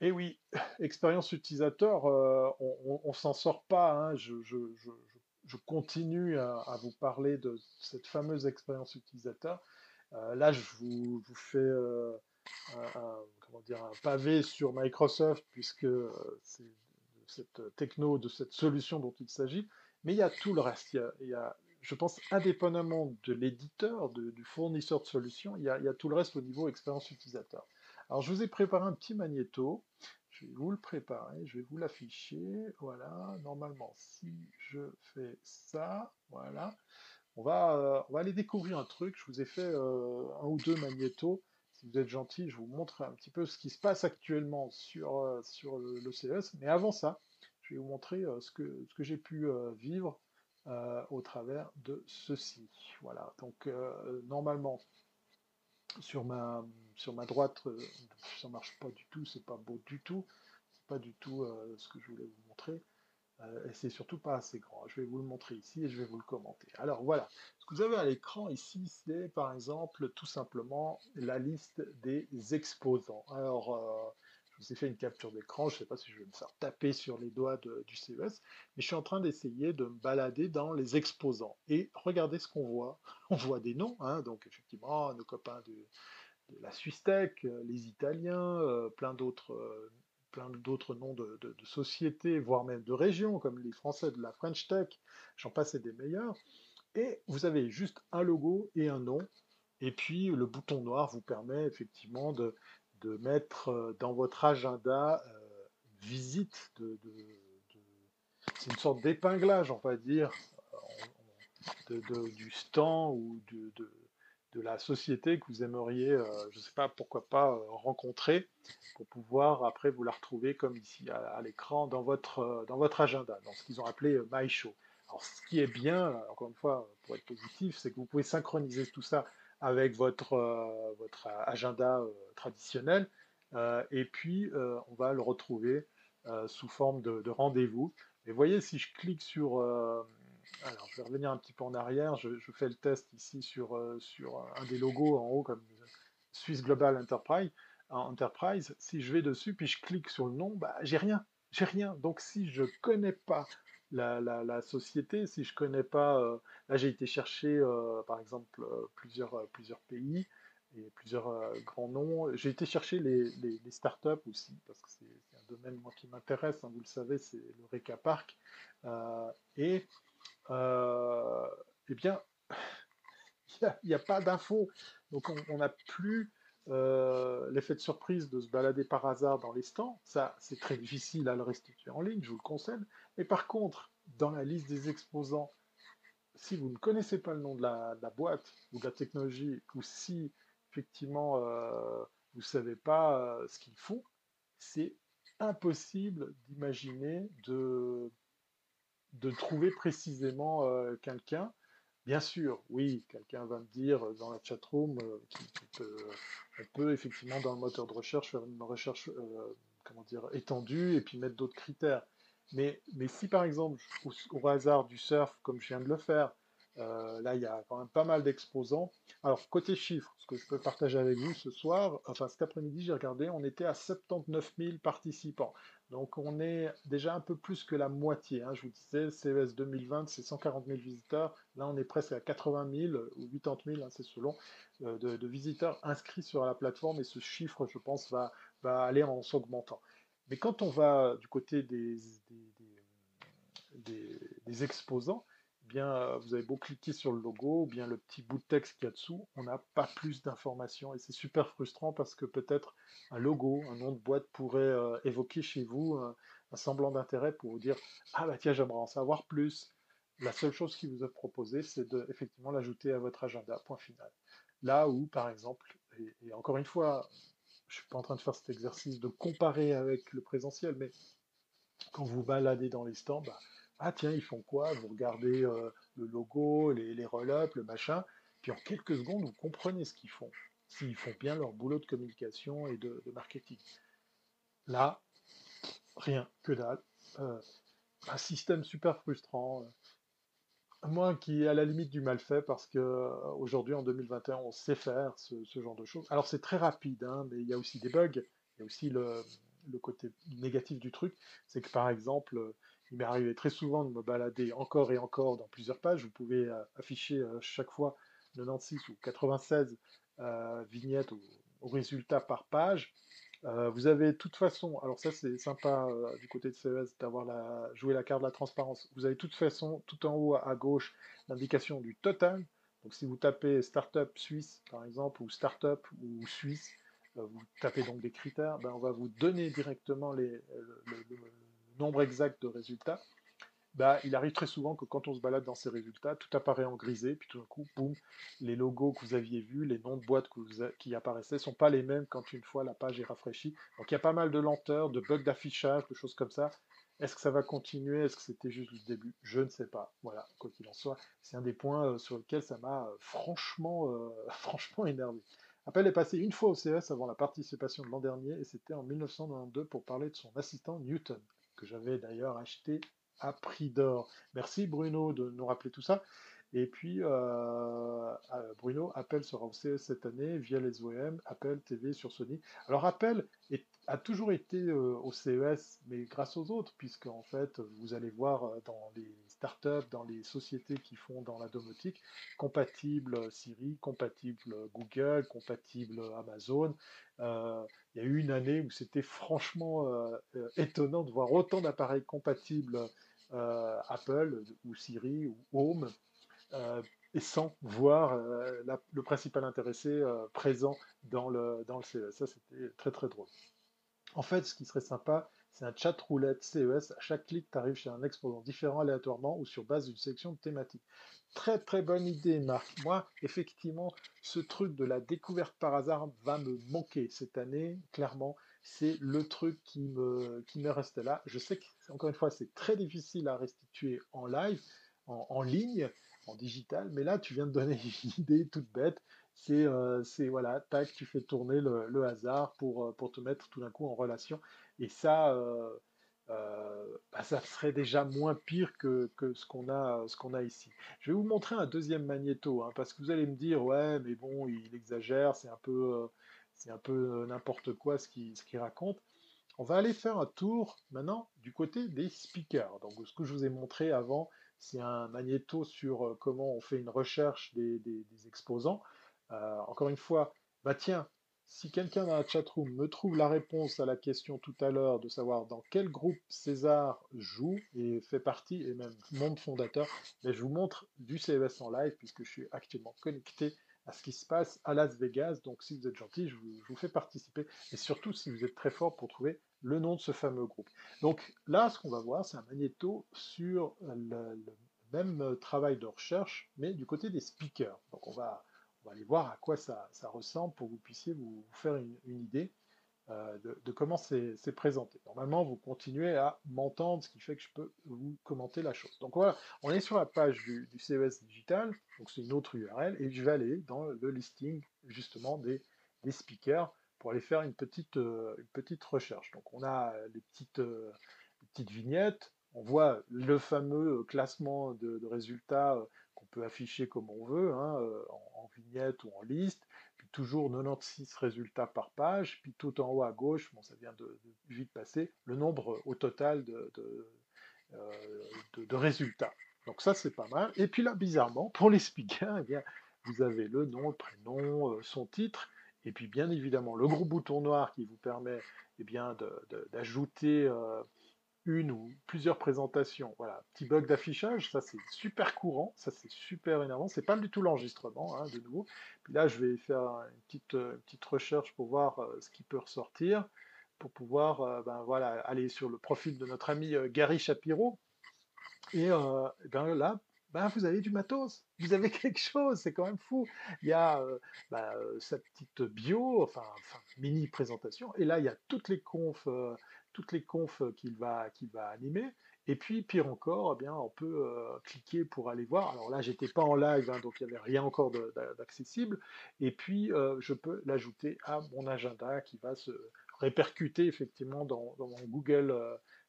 Et oui, [laughs] expérience utilisateur, euh, on, ne s'en sort pas. Hein. je, je continue à, vous parler de cette fameuse expérience utilisateur. Euh, là, je vous, fais euh, un, comment dire, un pavé sur Microsoft, puisque c'est cette techno, de cette solution dont il s'agit. Mais il y a tout le reste. Il y a, je pense, indépendamment de l'éditeur, du fournisseur de solutions, il y, a, tout le reste au niveau expérience utilisateur. Alors, je vous ai préparé un petit magnéto je vais vous le préparer, je vais vous l'afficher. Voilà, normalement, si je fais ça, voilà, on va, euh, on aller découvrir un truc. Je vous ai fait euh, un ou deux magnétos. Si vous êtes gentil, je vous montre un petit peu ce qui se passe actuellement sur, euh, sur le, CES. Mais avant ça, je vais vous montrer ce que, ce que j'ai pu vivre au travers de ceci. Voilà, donc normalement, sur ma, sur ma droite, euh, ça marche pas du tout, c'est pas beau du tout, c'est pas du tout euh, ce que je voulais vous montrer, euh, et c'est surtout pas assez grand. Je vais vous le montrer ici et je vais vous le commenter. Alors voilà, ce que vous avez à l'écran ici, c'est par exemple tout simplement la liste des exposants. Alors je vous ai fait une capture d'écran, je ne sais pas si je vais me faire taper sur les doigts du CES, mais je suis en train d'essayer de me balader dans les exposants. Et regardez ce qu'on voit. On voit des noms, hein, donc effectivement, nos copains de, la Suisse Tech, euh, les Italiens, euh, plein d'autres euh, plein d'autres noms de, sociétés, voire même de régions, comme les Français de la French Tech, j'en passe et des meilleurs. Et vous avez juste un logo et un nom, et puis le bouton noir vous permet effectivement de, de mettre dans votre agenda visite de, c'est une sorte d'épinglage, on va dire, du stand ou de, de, la société que vous aimeriez, euh, je ne sais pas pourquoi pas, rencontrer pour pouvoir après vous la retrouver comme ici à, l'écran dans votre, dans votre agenda, dans ce qu'ils ont appelé My Show. Alors ce qui est bien, encore une fois, pour être positif, c'est que vous pouvez synchroniser tout ça avec votre, euh, votre agenda euh, traditionnel. Euh, et puis, on va le retrouver sous forme de, rendez-vous. Et voyez, si je clique sur... alors, je vais revenir un petit peu en arrière. Je, fais le test ici sur, sur un des logos en haut, comme Swiss Global Enterprise. Enterprise, si je vais dessus, puis je clique sur le nom, bah, j'ai rien. J'ai rien. Donc, si je ne connais pas la, société. Si je connais pas, euh, là j'ai été chercher euh, par exemple euh, plusieurs, plusieurs pays et plusieurs grands noms. J'ai été chercher les, les, startups aussi parce que c'est un domaine moi qui m'intéresse. Hein, vous le savez, c'est le Reka Park. et eh bien, [laughs] il n'y a, pas d'infos. Donc on n'a plus l'effet de surprise de se balader par hasard dans les stands, ça c'est très difficile à le restituer en ligne, je vous le conseille. Mais par contre, dans la liste des exposants, si vous ne connaissez pas le nom de la, boîte ou de la technologie, ou si effectivement euh, vous ne savez pas euh, ce qu'ils font, c'est impossible d'imaginer de, de trouver précisément euh, quelqu'un. Bien sûr, oui, quelqu'un va me dire dans la chatroom qu'on peut effectivement dans le moteur de recherche faire une recherche comment dire, étendue et puis mettre d'autres critères. Mais, mais si par exemple, au, hasard du surf, comme je viens de le faire, euh, là il y a quand même pas mal d'exposants. Alors côté chiffres, ce que je peux partager avec vous ce soir, enfin cet après-midi j'ai regardé, on était à 79 000 participants. Donc on est déjà un peu plus que la moitié. Hein. Je vous disais, CES 2020 c'est 140 000 visiteurs. Là on est presque à 80 000 ou 80 000, hein, c'est selon, euh, de, visiteurs inscrits sur la plateforme et ce chiffre je pense va, aller en s'augmentant. Mais quand on va du côté des, exposants, euh, vous avez beau cliquer sur le logo ou bien le petit bout de texte qu'il y a dessous, on n'a pas plus d'informations et c'est super frustrant parce que peut-être un logo, un nom de boîte pourrait euh, évoquer chez vous un, semblant d'intérêt pour vous dire ah bah tiens j'aimerais en savoir plus. La seule chose qui vous est proposée, c'est de effectivement l'ajouter à votre agenda. Point final. Là où, par exemple, et encore une fois, je suis pas en train de faire cet exercice de comparer avec le présentiel, mais quand vous baladez dans les stands, bah, ah tiens, ils font quoi? Vous regardez euh, le logo, les, les roll-up, le machin, puis en quelques secondes, vous comprenez ce qu'ils font, s'ils font bien leur boulot de communication et de, marketing. Là, rien, que dalle. Euh, un système super frustrant. Moi qui est à la limite du mal fait parce que euh, aujourd'hui en 2021 on sait faire ce, genre de choses. Alors c'est très rapide, hein, mais il y a aussi des bugs, il y a aussi le, côté négatif du truc, c'est que par exemple, il m'est arrivé très souvent de me balader encore et encore dans plusieurs pages. Vous pouvez euh, afficher chaque fois 96 ou 96 vignettes au résultat par page. Euh, vous avez de toute façon, alors ça c'est sympa euh, du côté de CES d'avoir joué la carte de la transparence. Vous avez de toute façon tout en haut à, gauche l'indication du total. Donc si vous tapez startup suisse par exemple ou startup ou suisse, euh, vous tapez donc des critères, ben, on va vous donner directement les, le, nombre exact de résultats. Bah, il arrive très souvent que quand on se balade dans ces résultats, tout apparaît en grisé, puis tout d'un coup, boum, les logos que vous aviez vus, les noms de boîtes qui apparaissaient, sont pas les mêmes quand une fois la page est rafraîchie. Donc il y a pas mal de lenteur, de bugs d'affichage, de choses comme ça. Est-ce que ça va continuer? Est-ce que c'était juste le début? Je ne sais pas. Voilà, quoi qu'il en soit, c'est un des points euh, sur lesquels ça m'a euh, franchement, euh, [laughs] franchement énervé. Appel est passé une fois au CS avant la participation de l'an dernier, et c'était en 1992 pour parler de son assistant Newton, que j'avais d'ailleurs acheté à prix d'or. Merci Bruno de nous rappeler tout ça. Et puis, euh, euh, Bruno, Apple sera au CES cette année via les OEM, Apple TV sur Sony. Alors, Apple a toujours été euh, au CES, mais grâce aux autres, puisque en fait, vous allez voir dans les startups, dans les sociétés qui font dans la domotique, compatible Siri, compatible Google, compatible Amazon. il y a eu une année où c'était franchement étonnant de voir autant d'appareils compatibles Apple ou Siri ou Home euh, et sans voir euh, le principal intéressé euh, présent dans le, dans le CES. Ça, c'était très très drôle. En fait, ce qui serait sympa, c'est un chat roulette CES. À chaque clic, tu arrives chez un exposant différent aléatoirement ou sur base d'une sélection de thématiques. Très très bonne idée, Marc. Moi, effectivement, ce truc de la découverte par hasard va me manquer cette année, clairement. C'est le truc qui me, reste là. Je sais que, encore une fois, c'est très difficile à restituer en live, en ligne, en digital, mais là, tu viens de donner [laughs] une idée toute bête. C'est, euh, voilà, tac, tu fais tourner le, hasard pour, pour te mettre tout d'un coup en relation. Et ça, bah, ça serait déjà moins pire que, que ce qu'on a, a ici. Je vais vous montrer un deuxième magnéto, hein, parce que vous allez me dire, ouais, mais bon, il exagère, c'est un peu, n'importe quoi ce qu'il ce raconte. On va aller faire un tour maintenant du côté des speakers. Donc, ce que je vous ai montré avant, c'est un magnéto sur comment on fait une recherche des, exposants. Euh, encore une fois, bah tiens, si quelqu'un dans la chatroom me trouve la réponse à la question tout à l'heure de savoir dans quel groupe César joue et fait partie, et même membre fondateur, ben, je vous montre du CES en live puisque je suis actuellement connecté à ce qui se passe à Las Vegas. Donc si vous êtes gentil, je vous, je vous fais participer. Et surtout si vous êtes très fort pour trouver le nom de ce fameux groupe. Donc là, ce qu'on va voir, c'est un magnéto sur le, même travail de recherche, mais du côté des speakers. Donc on va, on va aller voir à quoi ça, ressemble pour que vous puissiez vous, faire une, idée euh, de, comment c'est présenté. Normalement, vous continuez à m'entendre, ce qui fait que je peux vous commenter la chose. Donc voilà, on est sur la page du, CES Digital, donc c'est une autre URL, et je vais aller dans le listing justement des, speakers pour aller faire une petite, euh, une petite recherche. Donc on a les petites, euh, petites vignettes, on voit le fameux classement de, résultats qu'on peut afficher comme on veut, hein, en, vignette ou en liste, puis toujours 96 résultats par page, puis tout en haut à gauche, bon ça vient de, vite passer, le nombre au total de, de résultats. Donc ça c'est pas mal. Et puis là, bizarrement, pour les speakers, eh bien, vous avez le nom, le prénom, son titre, et puis bien évidemment, le gros bouton noir qui vous permet eh bien, d'ajouter euh, une ou plusieurs présentations. Voilà, petit bug d'affichage, ça c'est super courant, ça c'est super énervant. C'est pas du tout l'enregistrement, hein, de nouveau. Là, je vais faire une petite, euh, petite recherche pour voir euh, ce qui peut ressortir, pour pouvoir ben, voilà, aller sur le profil de notre ami Gary Shapiro. Et ben, là, ben, vous avez du matos, vous avez [laughs] quelque chose, c'est quand même fou. Il y a euh, ben, euh, sa petite bio, enfin, mini présentation, et là il y a toutes les confs, euh, toutes les confs qu'il va, qu'il va animer. Et puis pire encore, eh bien on peut cliquer pour aller voir. Alors là j'étais pas en live, hein, donc il n'y avait rien encore d'accessible. Et puis je peux l'ajouter à mon agenda qui va se répercuter effectivement dans, mon Google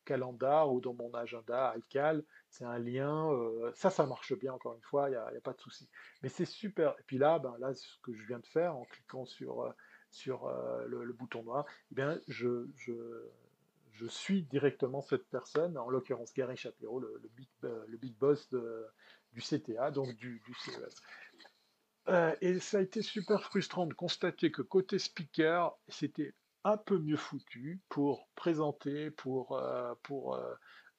Calendar ou dans mon agenda iCal c'est un lien, euh, ça, ça marche bien, encore une fois, il n'y a, pas de souci. Mais c'est super. Et puis là, ben, là, ce que je viens de faire en cliquant sur, euh, sur euh, le, bouton noir, eh bien, je, suis directement cette personne, en l'occurrence Gary Shapiro, le, le, big, big boss du CTA, donc du, CES. et ça a été super frustrant de constater que côté speaker, c'était un peu mieux foutu pour présenter, pour,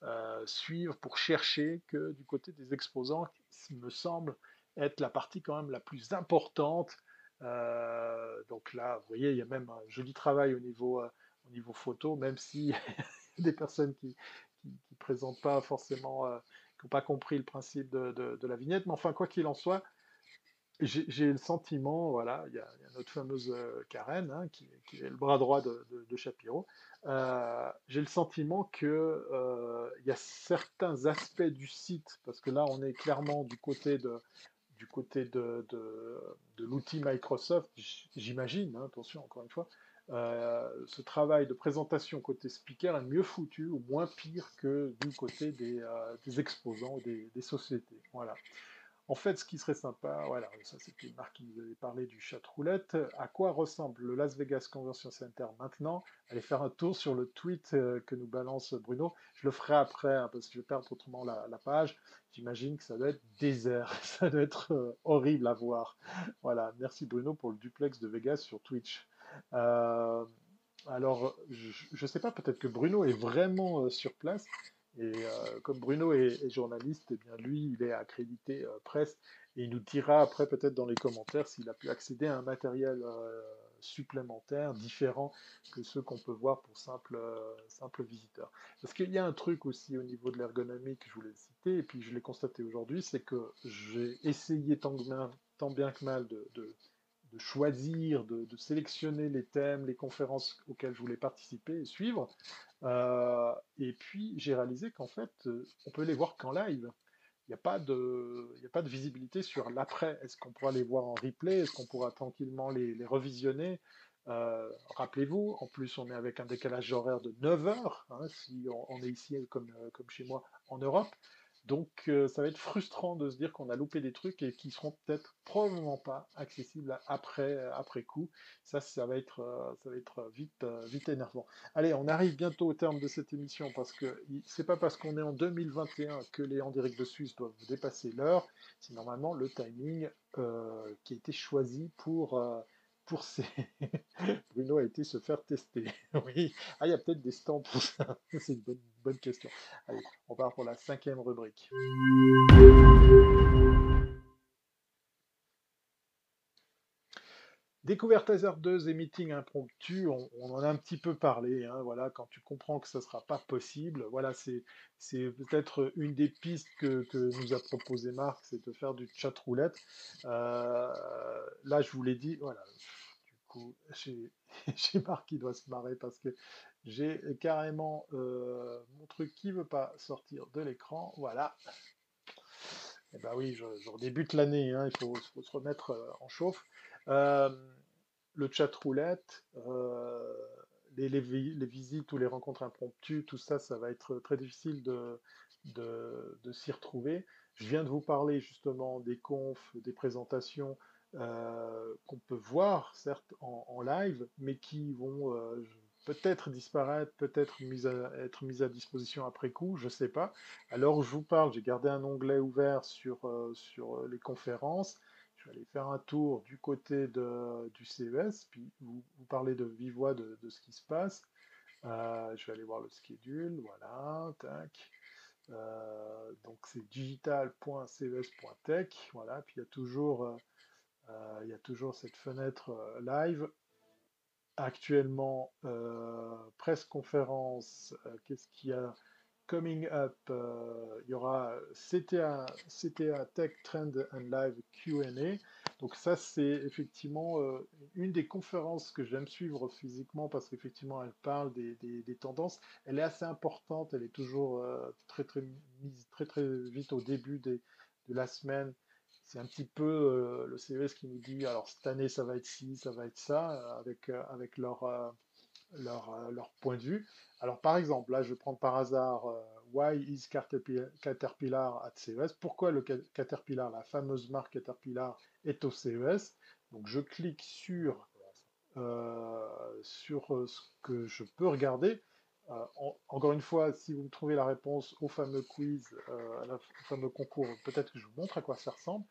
euh, suivre, pour chercher que du côté des exposants, qui me semble être la partie quand même la plus importante. Euh, donc là, vous voyez, il y a même un joli travail au niveau, euh, au niveau photo, même si [laughs] des personnes qui ne présentent pas forcément, qui n'ont pas compris le principe de, de, la vignette. Mais enfin, quoi qu'il en soit, j'ai le sentiment, voilà, il y, a, notre fameuse Karen, hein, qui, qui, est le bras droit de, de Shapiro, euh, j'ai le sentiment qu'il euh, y a certains aspects du site, parce que là on est clairement du côté de, du de, de, l'outil Microsoft, j'imagine, hein, attention encore une fois, euh, ce travail de présentation côté speaker est mieux foutu ou moins pire que du côté des, des exposants, des, des sociétés. Voilà. En fait, ce qui serait sympa, voilà, ça c'était Marc qui nous avait parlé du chat roulette. À quoi ressemble le Las Vegas Convention Center maintenant? Allez faire un tour sur le tweet euh, que nous balance Bruno. Je le ferai après hein, parce que je vais perdre autrement la, page. J'imagine que ça doit être désert, [laughs] ça doit être euh, horrible à voir. Voilà, merci Bruno pour le duplex de Vegas sur Twitch. Euh, alors, je ne sais pas, peut-être que Bruno est vraiment sur place. Et euh, comme Bruno est, journaliste, eh bien lui, il est accrédité euh, presse et il nous dira après peut-être dans les commentaires s'il a pu accéder à un matériel euh, supplémentaire, différent que ceux qu'on peut voir pour simple, simple visiteur. Parce qu'il y a un truc aussi au niveau de l'ergonomie que je voulais citer, et puis je l'ai constaté aujourd'hui, c'est que j'ai essayé tant bien, tant bien que mal de choisir, de, sélectionner les thèmes, les conférences auxquelles je voulais participer et suivre. Euh, et puis j'ai réalisé qu'en fait, euh, on peut les voir qu'en live. Il n'y a, pas de, a pas de visibilité sur l'après. Est-ce qu'on pourra les voir en replay? Est-ce qu'on pourra tranquillement les, revisionner? Euh, Rappelez-vous, en plus on est avec un décalage horaire de 9 heures, hein, si on, est ici comme, comme chez moi en Europe. Donc euh, ça va être frustrant de se dire qu'on a loupé des trucs et qui seront peut-être probablement pas accessibles après, euh, après coup. Ça, ça va être, euh, ça va être vite, vite énervant. Allez, on arrive bientôt au terme de cette émission parce que c'est pas parce qu'on est en 2021 que les en direct de Suisse doivent dépasser l'heure. C'est normalement le timing qui a été choisi pour pour ces... [laughs] A été se faire tester. [laughs] oui. Ah, il y a peut-être des stands pour ça. [laughs] C'est une bonne, question. Allez, on part pour la cinquième rubrique. Découverte hasardeuse et meeting impromptu, on, en a un petit peu parlé. hein, voilà, quand tu comprends que ça ne sera pas possible, voilà, c'est c'est peut-être une des pistes que, que nous a proposé Marc, c'est de faire du chat roulette. Euh, là, je vous l'ai dit, voilà. Coup, j'ai [laughs] Marc qui doit se marrer parce que j'ai carrément euh, mon truc qui veut pas sortir de l'écran. Voilà. Eh ben oui, je, je redébute l'année, hein, il faut, faut se remettre euh, en chauffe. Euh, le chat roulette, les, les les visites ou les rencontres impromptues, tout ça, ça va être très difficile de, de, de s'y retrouver. Je viens de vous parler justement des confs, des présentations euh, qu'on peut voir, certes, en, live, mais qui vont euh, peut-être disparaître, peut-être être mises à disposition après coup, je ne sais pas. Où je vous parle, j'ai gardé un onglet ouvert sur, euh, sur les conférences. Je vais aller faire un tour du côté de, du CES, puis vous, vous parlez de vive voix de, ce qui se passe. Je vais aller voir le schedule, voilà, tac. Donc c'est digital.ces.tech, voilà, puis il y a toujours, il y a toujours cette fenêtre euh, live. Actuellement, euh, presse conférence, euh, qu'est-ce qu'il y a? Coming up, euh, il y aura CTA, CTA Tech Trend and Live Q&A. Donc ça, c'est effectivement euh, une des conférences que j'aime suivre physiquement parce qu'effectivement, elle parle des, tendances. Elle est assez importante, elle est toujours euh, très, très mise très, très vite au début de la semaine. C'est un petit peu euh, le CES qui nous dit, alors cette année, ça va être ci, ça va être ça, euh, avec, euh, leur, point de vue. Alors, par exemple, là, je prendre par hasard Why is Caterpillar at CES? Pourquoi le Ca- Caterpillar, la fameuse marque Caterpillar, est au CES? Donc, je clique sur, ce que je peux regarder. Euh, en- encore une fois, si vous trouvez la réponse au fameux quiz, euh, à la- au fameux concours, peut-être que je vous montre à quoi ça ressemble.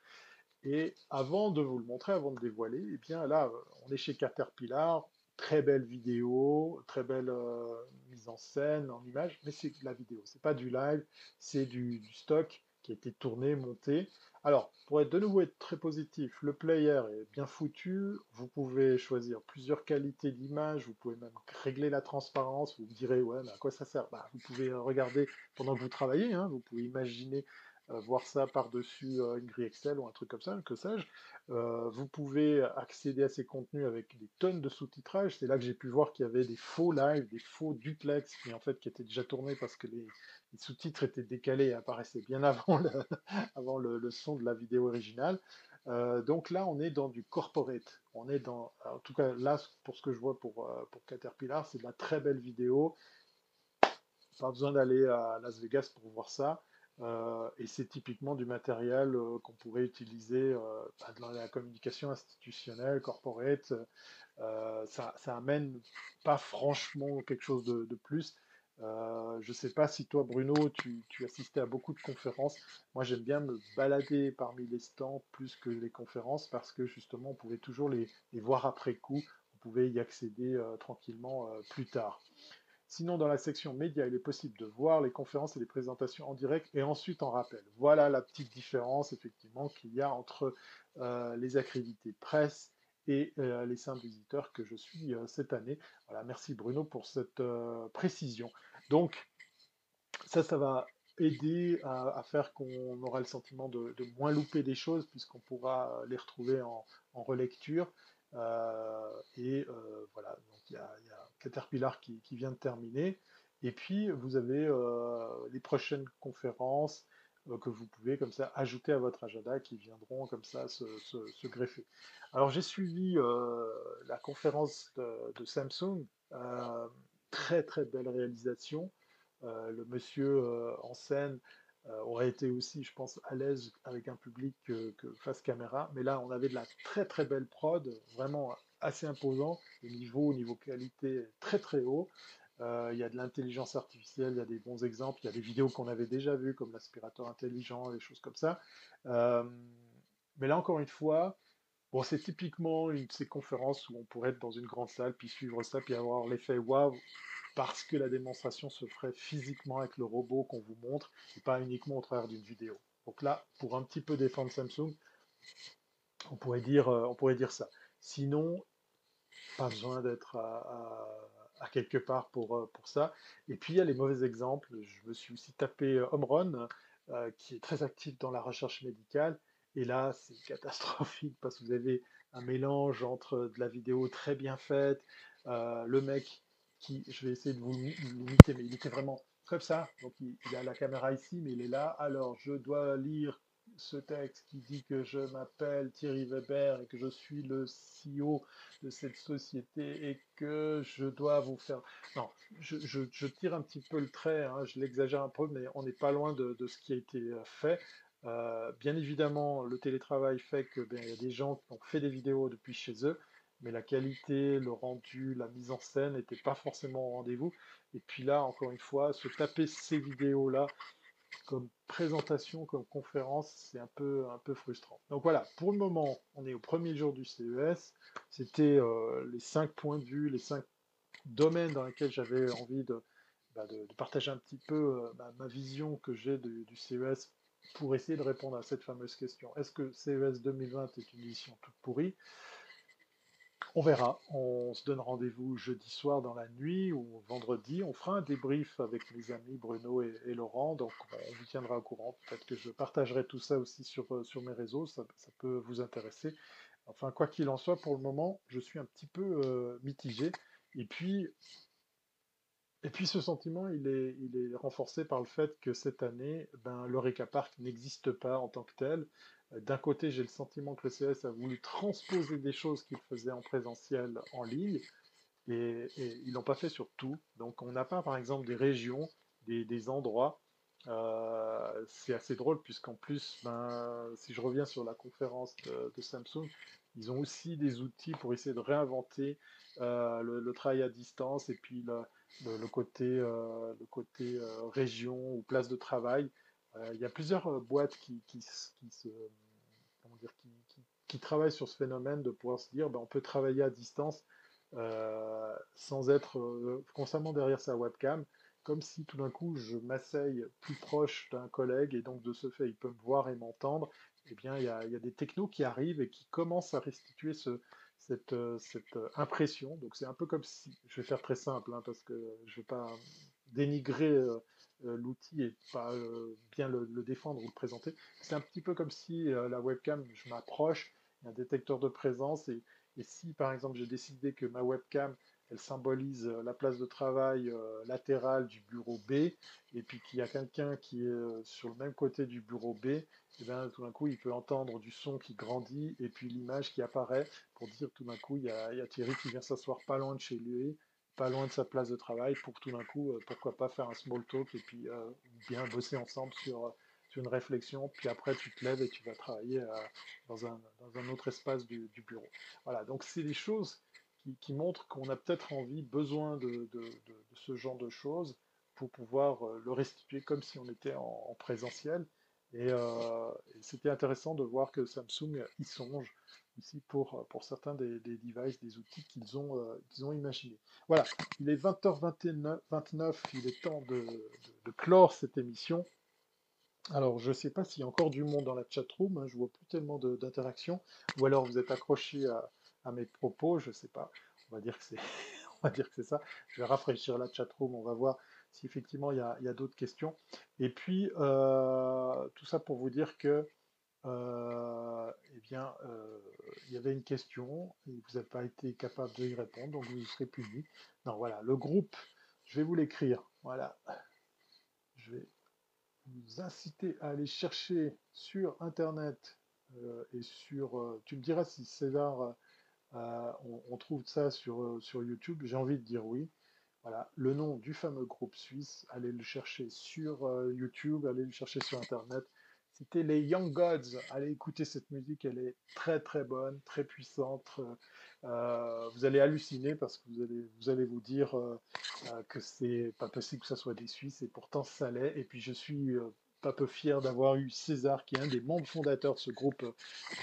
Et avant de vous le montrer, avant de dévoiler, eh bien là, euh, on est chez Caterpillar, très belle vidéo, très belle mise en scène, en image, mais c'est de la vidéo, c'est pas du live, c'est du stock qui été tourné, monté. Alors, pour être de nouveau être très positif, le player est bien foutu, vous pouvez choisir plusieurs qualités d'image, vous pouvez même régler la transparence, vous direz, ouais, mais à quoi ça sert? Bah, vous pouvez regarder pendant que vous travaillez, hein, vous pouvez imaginer voir ça par-dessus euh, une grille Excel ou un truc comme ça, que sais-je. Euh, vous pouvez accéder à ces contenus avec des tonnes de sous-titrage. C'est là que j'ai pu voir qu'il y avait des faux lives, des faux duplex, mais en fait qui étaient déjà tournés parce que les, sous-titres étaient décalés et apparaissaient bien avant le, [laughs] avant le, son de la vidéo originale. Euh, donc là, on est dans du corporate. On est dans, en tout cas là, pour ce que je vois pour, euh, pour Caterpillar, c'est de la très belle vidéo. Pas besoin d'aller à Las Vegas pour voir ça. Euh, et c'est typiquement du matériel euh, qu'on pourrait utiliser euh, bah, dans la communication institutionnelle, corporate. Ça, ça amène pas franchement quelque chose de, de plus. Je sais pas si toi, Bruno, tu, tu assistais à beaucoup de conférences. Moi, j'aime bien me balader parmi les stands plus que les conférences parce que justement, on pouvait toujours les, les voir après coup. On pouvait y accéder tranquillement plus tard. Sinon, dans la section médias, il est possible de voir les conférences et les présentations en direct et ensuite en rappel. Voilà la petite différence, effectivement, qu'il y a entre euh, les accrédités presse et euh, les simples visiteurs que je suis euh, cette année. Voilà, merci Bruno pour cette précision. Donc, ça, ça va aider à, faire qu'on aura le sentiment de, moins louper des choses puisqu'on pourra les retrouver en, relecture. Et voilà, donc il y a Caterpillar qui, qui vient de terminer. Et puis vous avez euh, les prochaines conférences euh, que vous pouvez comme ça ajouter à votre agenda qui viendront comme ça se, greffer. Alors j'ai suivi euh, la conférence de, Samsung, très très belle réalisation. Le monsieur en scène aurait été aussi, je pense, à l'aise avec un public que face caméra. Mais là, on avait de la très très belle prod, vraiment assez imposant. Le niveau, au niveau qualité, très très haut. Euh, il y a de l'intelligence artificielle, il y a des bons exemples, il y a des vidéos qu'on avait déjà vues, comme l'aspirateur intelligent, des choses comme ça. Euh, mais là, encore une fois, bon, c'est typiquement une de ces conférences où on pourrait être dans une grande salle, puis suivre ça, puis avoir l'effet waouh, parce que la démonstration se ferait physiquement avec le robot qu'on vous montre, et pas uniquement au travers d'une vidéo. Donc là, pour un petit peu défendre Samsung, on pourrait dire, euh, on pourrait dire ça. Sinon, pas besoin d'être à, quelque part pour, pour ça. Et puis il y a les mauvais exemples. Je me suis aussi tapé Omron, qui est très actif dans la recherche médicale. Et là, c'est [laughs] catastrophique parce que vous avez un mélange entre de la vidéo très bien faite, le mec qui, je vais essayer de vous limiter, mais il était vraiment comme ça. Donc il, a la caméra ici, mais il est là. Alors je dois lire ce texte qui dit que je m'appelle Thierry Weber et que je suis le CEO de cette société et que je dois vous faire... Non, je, tire un petit peu le trait, hein, je l'exagère un peu, mais on n'est pas loin de, ce qui a été euh, fait. Euh, bien évidemment, le télétravail fait que ben, y a des gens qui ont fait des vidéos depuis chez eux, mais la qualité, le rendu, la mise en scène n'était pas forcément au rendez-vous. Et puis là, encore une fois, se taper ces vidéos-là comme présentation, comme conférence, c'est un peu, un peu frustrant. Donc voilà, pour le moment, on est au premier jour du CES. C'était euh, les cinq points de vue, les cinq domaines dans lesquels j'avais envie de, bah, partager un petit peu euh, ma vision que j'ai du CES pour essayer de répondre à cette fameuse question. Est-ce que CES 2020 est une édition toute pourrie? On verra. On se donne rendez-vous jeudi soir dans la nuit ou vendredi. On fera un débrief avec mes amis Bruno et, Laurent. Donc, on vous tiendra au courant. Peut-être que je partagerai tout ça aussi sur, euh, sur mes réseaux. Ça, peut vous intéresser. Enfin, quoi qu'il en soit, pour le moment, je suis un petit peu euh, mitigé. Et puis, et puis ce sentiment, il est, il est renforcé par le fait que cette année, ben, l'Eureka Park n'existe pas en tant que tel. D'un côté, j'ai le sentiment que le CS a voulu transposer des choses qu'il faisait en présentiel en ligne, et, ils l'ont pas fait sur tout. Donc on n'a pas, par exemple, des régions, des, endroits. Euh, c'est assez drôle, puisqu'en plus, ben, si je reviens sur la conférence de, Samsung, ils ont aussi des outils pour essayer de réinventer euh, le, travail à distance et puis le, côté, le côté euh, région ou place de travail. Euh, il y a plusieurs euh, boîtes qui, se, qui, travaillent sur ce phénomène de pouvoir se dire ben, on peut travailler à distance euh, sans être constamment derrière sa webcam, comme si tout d'un coup je m'asseye plus proche d'un collègue et donc de ce fait il peut me voir et m'entendre. Eh bien, il y, a, des technos qui arrivent et qui commencent à restituer cette, impression. Donc c'est un peu comme si, je vais faire très simple hein, parce que je ne vais pas dénigrer euh, l'outil et pas euh, bien le, défendre ou le présenter. C'est un petit peu comme si euh, la webcam, je m'approche, il y a un détecteur de présence et, si par exemple j'ai décidé que ma webcam elle symbolise la place de travail latérale du bureau B, et puis qu'il y a quelqu'un qui est sur le même côté du bureau B, et eh bien tout d'un coup il peut entendre du son qui grandit, et puis l'image qui apparaît pour dire tout d'un coup il y, a, il y a Thierry qui vient s'asseoir pas loin de chez lui, pas loin de sa place de travail pour tout d'un coup, euh, pourquoi pas faire un small talk et puis euh, bien bosser ensemble sur, sur, une réflexion, puis après tu te lèves et tu vas travailler euh, dans, un, dans, un, autre espace du, bureau. Voilà, donc c'est des choses qui, montrent qu'on a peut-être envie, besoin de, de, ce genre de choses pour pouvoir le restituer comme si on était en, présentiel. Et c'était intéressant de voir que Samsung y songe aussi pour, pour certains des, devices, des outils qu'ils ont, euh, ont imaginés. Voilà, il est 20h29, il est temps de, de, clore cette émission. Alors, je ne sais pas s'il y a encore du monde dans la chatroom, hein, je vois plus tellement d'interactions, ou alors vous êtes accroché à, à, mes propos, je ne sais pas. On va dire que c'est [laughs] on va dire que c'est ça. Je vais rafraîchir la chatroom, on va voir si effectivement il y a, a d'autres questions. Et puis, euh, tout ça pour vous dire que euh, eh bien, euh, il y avait une question et vous n'avez pas été capable de y répondre, donc vous serez puni. Non, voilà, le groupe, je vais vous l'écrire. Voilà. Je vais vous inciter à aller chercher sur Internet euh, et sur. tu me diras si César, on, on, trouve ça sur, sur YouTube. J'ai envie de dire oui. Voilà, le nom du fameux groupe suisse, allez le chercher sur YouTube, allez le chercher sur Internet. C'était les Young Gods. Allez écouter cette musique, elle est très très bonne, très puissante. Euh, vous allez halluciner parce que vous allez vous, allez vous dire euh, euh, que c'est pas possible que ça soit des Suisses et pourtant ça l'est. Et puis je suis pas peu fier d'avoir eu César, qui est un des membres fondateurs de ce groupe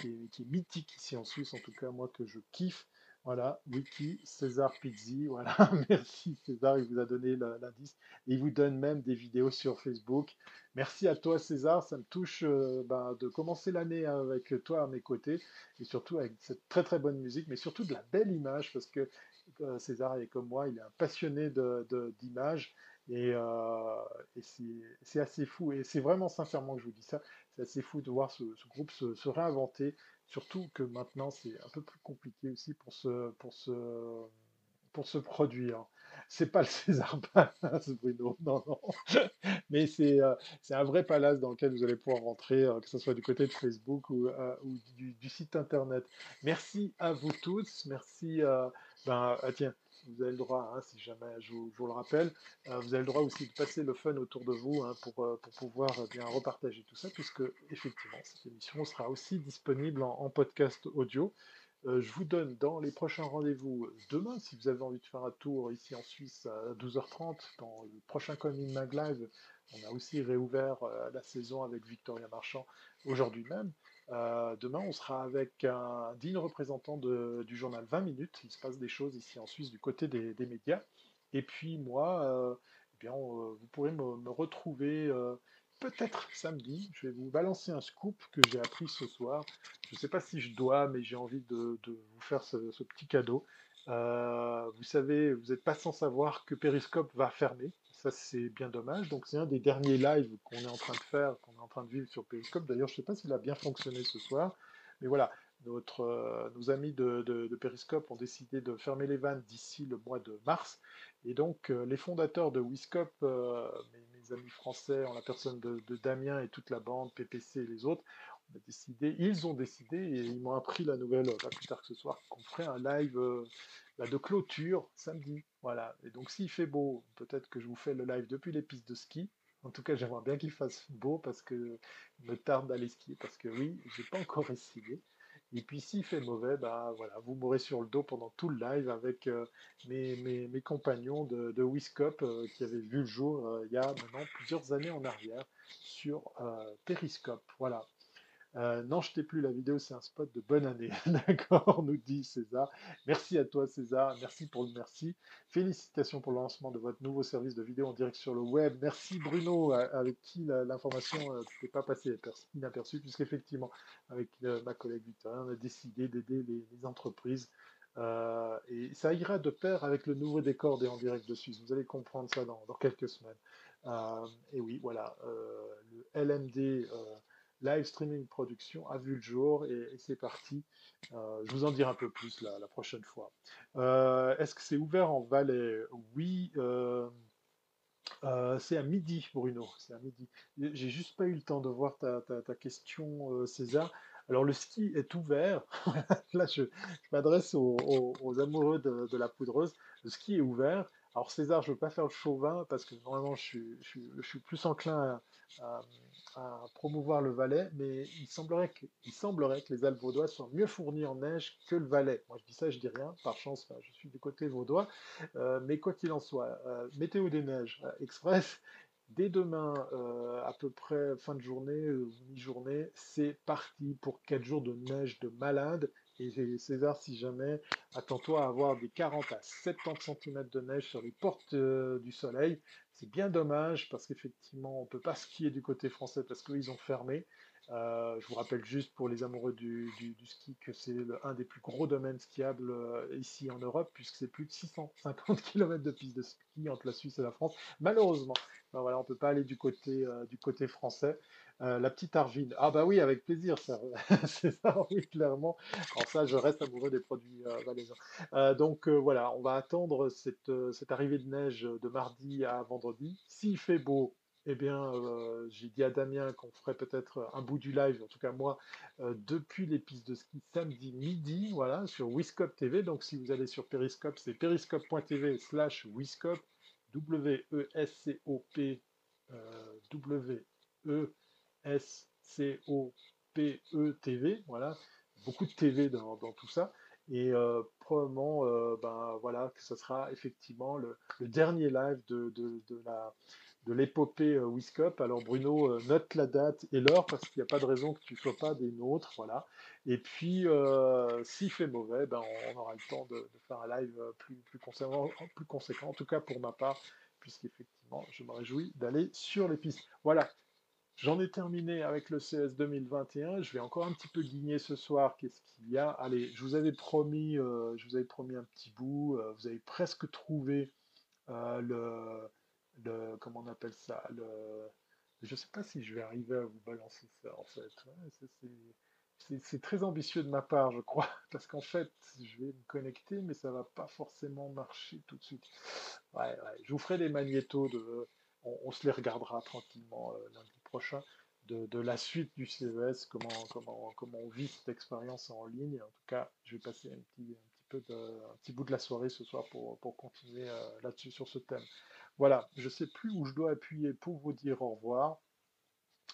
qui est, mythique ici en Suisse, en tout cas moi que je kiffe. Voilà, Wiki, César Pizzi, [laughs] voilà, merci César, il vous a donné l'indice. Il vous donne même des vidéos sur Facebook. Merci à toi César, ça me touche euh, ben, de commencer l'année avec toi à mes côtés, et surtout avec cette très très bonne musique, mais surtout de la belle image, parce que euh, César est comme moi, il est un passionné d'images, et, euh, c'est assez fou, et c'est vraiment sincèrement que je vous dis ça, c'est assez fou de voir ce, groupe se réinventer, Surtout que maintenant, c'est un peu plus compliqué aussi pour se, pour se, pour se produire. C'est pas le César Palace, Bruno, [laughs] non, non. Mais c'est euh, un vrai palace dans lequel vous allez pouvoir rentrer, euh, que ce soit du côté de Facebook ou, euh, du, site internet. Merci à vous tous. Merci. ben, ah, tiens, vous avez le droit, hein, si jamais je vous, le rappelle, euh, vous avez le droit aussi de passer le fun autour de vous hein, pour, euh, pour, pouvoir euh, bien repartager tout ça, puisque effectivement cette émission sera aussi disponible en, podcast audio. je vous donne dans les prochains rendez-vous demain, si vous avez envie de faire un tour ici en Suisse à 12h30, dans le prochain Coming Mag Live, on a aussi réouvert la saison avec Victoria Marchand aujourd'hui même. Euh, demain, on sera avec un digne représentant du journal 20 minutes. Il se passe des choses ici en Suisse du côté des, médias. Et puis moi, euh, eh bien, euh, vous pourrez me, retrouver peut-être samedi. Je vais vous balancer un scoop que j'ai appris ce soir. Je ne sais pas si je dois, mais j'ai envie de, vous faire ce, petit cadeau. vous savez, vous n'êtes pas sans savoir que Periscope va fermer. Ça, c'est bien dommage. Donc, c'est un des derniers lives qu'on est en train de faire, qu'on est en train de vivre sur Periscope. D'ailleurs, je ne sais pas s'il a bien fonctionné ce soir. Mais voilà, notre, euh, nos amis de, Periscope ont décidé de fermer les vannes d'ici le mois de mars. Et donc, euh, les fondateurs de Wiscope, euh, mes, amis français, en la personne de, Damien et toute la bande, PPC et les autres, on décidé, ils ont décidé, et ils m'ont appris la nouvelle pas plus tard que ce soir, qu'on ferait un live de clôture samedi. Voilà. Et donc s'il fait beau, peut-être que je vous fais le live depuis les pistes de ski. En tout cas, j'aimerais bien qu'il fasse beau parce que me tarde d'aller skier parce que oui, j'ai pas encore essayé. Et puis s'il fait mauvais, bah voilà, vous mourrez sur le dos pendant tout le live avec euh, mes, compagnons de, de Wiscop euh, qui avaient vu le jour euh, il y a maintenant plusieurs années en arrière sur Periscope. Voilà. Euh, non, je plus la vidéo, c'est un spot de bonne année. [laughs] D'accord, nous dit César. Merci à toi, César. Merci pour le merci. Félicitations pour le lancement de votre nouveau service de vidéo en direct sur le web. Merci, Bruno, avec qui l'information ne s'est pas passée inaperçue, puisqu'effectivement, avec euh, ma collègue Victoria, on a décidé d'aider les, entreprises. Euh, et ça ira de pair avec le nouveau décor des En Direct de Suisse. Vous allez comprendre ça dans, quelques semaines. et oui, voilà, le LMD live streaming production a vu le jour et, c'est parti. Euh, je vous en dirai un peu plus la, prochaine fois. Euh, est-ce que c'est ouvert en Valais Oui. Euh, c'est à midi, Bruno. C'est à midi. J'ai juste pas eu le temps de voir ta, question, César. Alors le ski est ouvert. [laughs] Là, je, m'adresse aux, amoureux de, la poudreuse. Le ski est ouvert. Alors César, je ne veux pas faire le chauvin parce que normalement je suis, plus enclin à, promouvoir le Valais, mais il semblerait, que, les Alpes vaudois soient mieux fournis en neige que le Valais. Moi je dis ça, je dis rien, par chance, je suis du côté vaudois, euh, mais quoi qu'il en soit, euh, météo des neiges euh, express, dès demain, à peu près fin de journée, mi-journée, c'est parti pour 4 jours de neige de malade. Et César, si jamais, attends-toi à avoir des 40 à 70 cm de neige sur les portes euh, du soleil. C'est bien dommage parce qu'effectivement, on ne peut pas skier du côté français parce qu'ils ont fermé. Euh, je vous rappelle juste pour les amoureux du, ski que c'est un des plus gros domaines skiables euh, ici en Europe, puisque c'est plus de 650 [laughs] km de pistes de ski entre la Suisse et la France. Malheureusement, ben voilà, on ne peut pas aller du côté, du côté français. Euh, la petite Arvine. Ah bah oui, avec plaisir, [laughs] c'est ça, oui, clairement. Alors ça, je reste amoureux des produits euh, valaisans. Euh, donc voilà, on va attendre cette, arrivée de neige de mardi à vendredi. S'il fait beau, eh bien, j'ai dit à Damien qu'on ferait peut-être un bout du live, en tout cas moi, depuis les pistes de ski samedi midi, voilà, sur Wiscope TV. Donc si vous allez sur Periscope, c'est periscope.tv slash Wiscope, W-E-S-C-O-P, W-E S-C-O-P-E-TV, voilà, beaucoup de TV dans, tout ça. Et euh, probablement, euh, ben, voilà, que ce sera effectivement le, dernier live de, la, de l'épopée euh, Wiscop. Alors Bruno, euh, note la date et l'heure parce qu'il n'y a pas de raison que tu sois pas des nôtres. Voilà. Et puis, s'il fait mauvais, ben, on, aura le temps de, faire un live plus, plus, conséquent, plus conséquent, en tout cas pour ma part, puisqu'effectivement, je me réjouis d'aller sur les pistes. Voilà. J'en ai terminé avec le CS 2021. Je vais encore un petit peu guigner ce soir. Qu'est-ce qu'il y a Allez, je vous avais promis, je vous avais promis un petit bout. vous avez presque trouvé le le, comment on appelle ça, je sais pas si je vais arriver à vous balancer ça en fait. c'est très ambitieux de ma part, je crois, [laughs] parce qu'en fait, je vais me connecter, mais ça va pas forcément marcher tout de suite. Je vous ferai des magnétos, de, on, se les regardera tranquillement euh, lundi de, la suite du CES, comment, comment, comment on vit cette expérience en ligne. En tout cas, je vais passer un petit, un petit, peu un petit bout de la soirée ce soir pour, pour continuer euh, là-dessus sur ce thème. Voilà, je ne sais plus où je dois appuyer pour vous dire au revoir.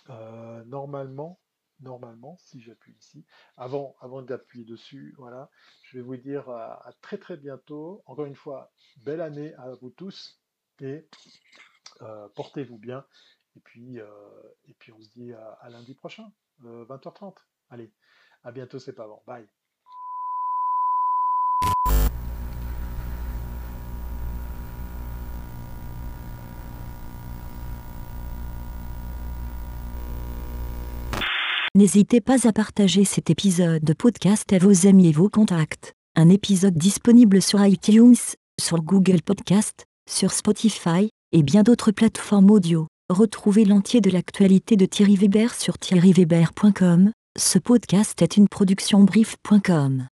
Euh, normalement, normalement, si j'appuie ici, avant, avant d'appuyer dessus, voilà, je vais vous dire à, très très bientôt. Encore une fois, belle année à vous tous et euh, portez-vous bien. Et puis, euh, et puis on se dit à, à lundi prochain, 20h30. Allez, à bientôt, c'est pas bon. Bye. N'hésitez pas à partager cet épisode de podcast à vos amis et vos contacts. Un épisode disponible sur iTunes, sur Google Podcast, sur Spotify et bien d'autres plateformes audio. Retrouvez l'entier de l'actualité de Thierry Weber sur thierryweber.com. Ce podcast est une production brief.com.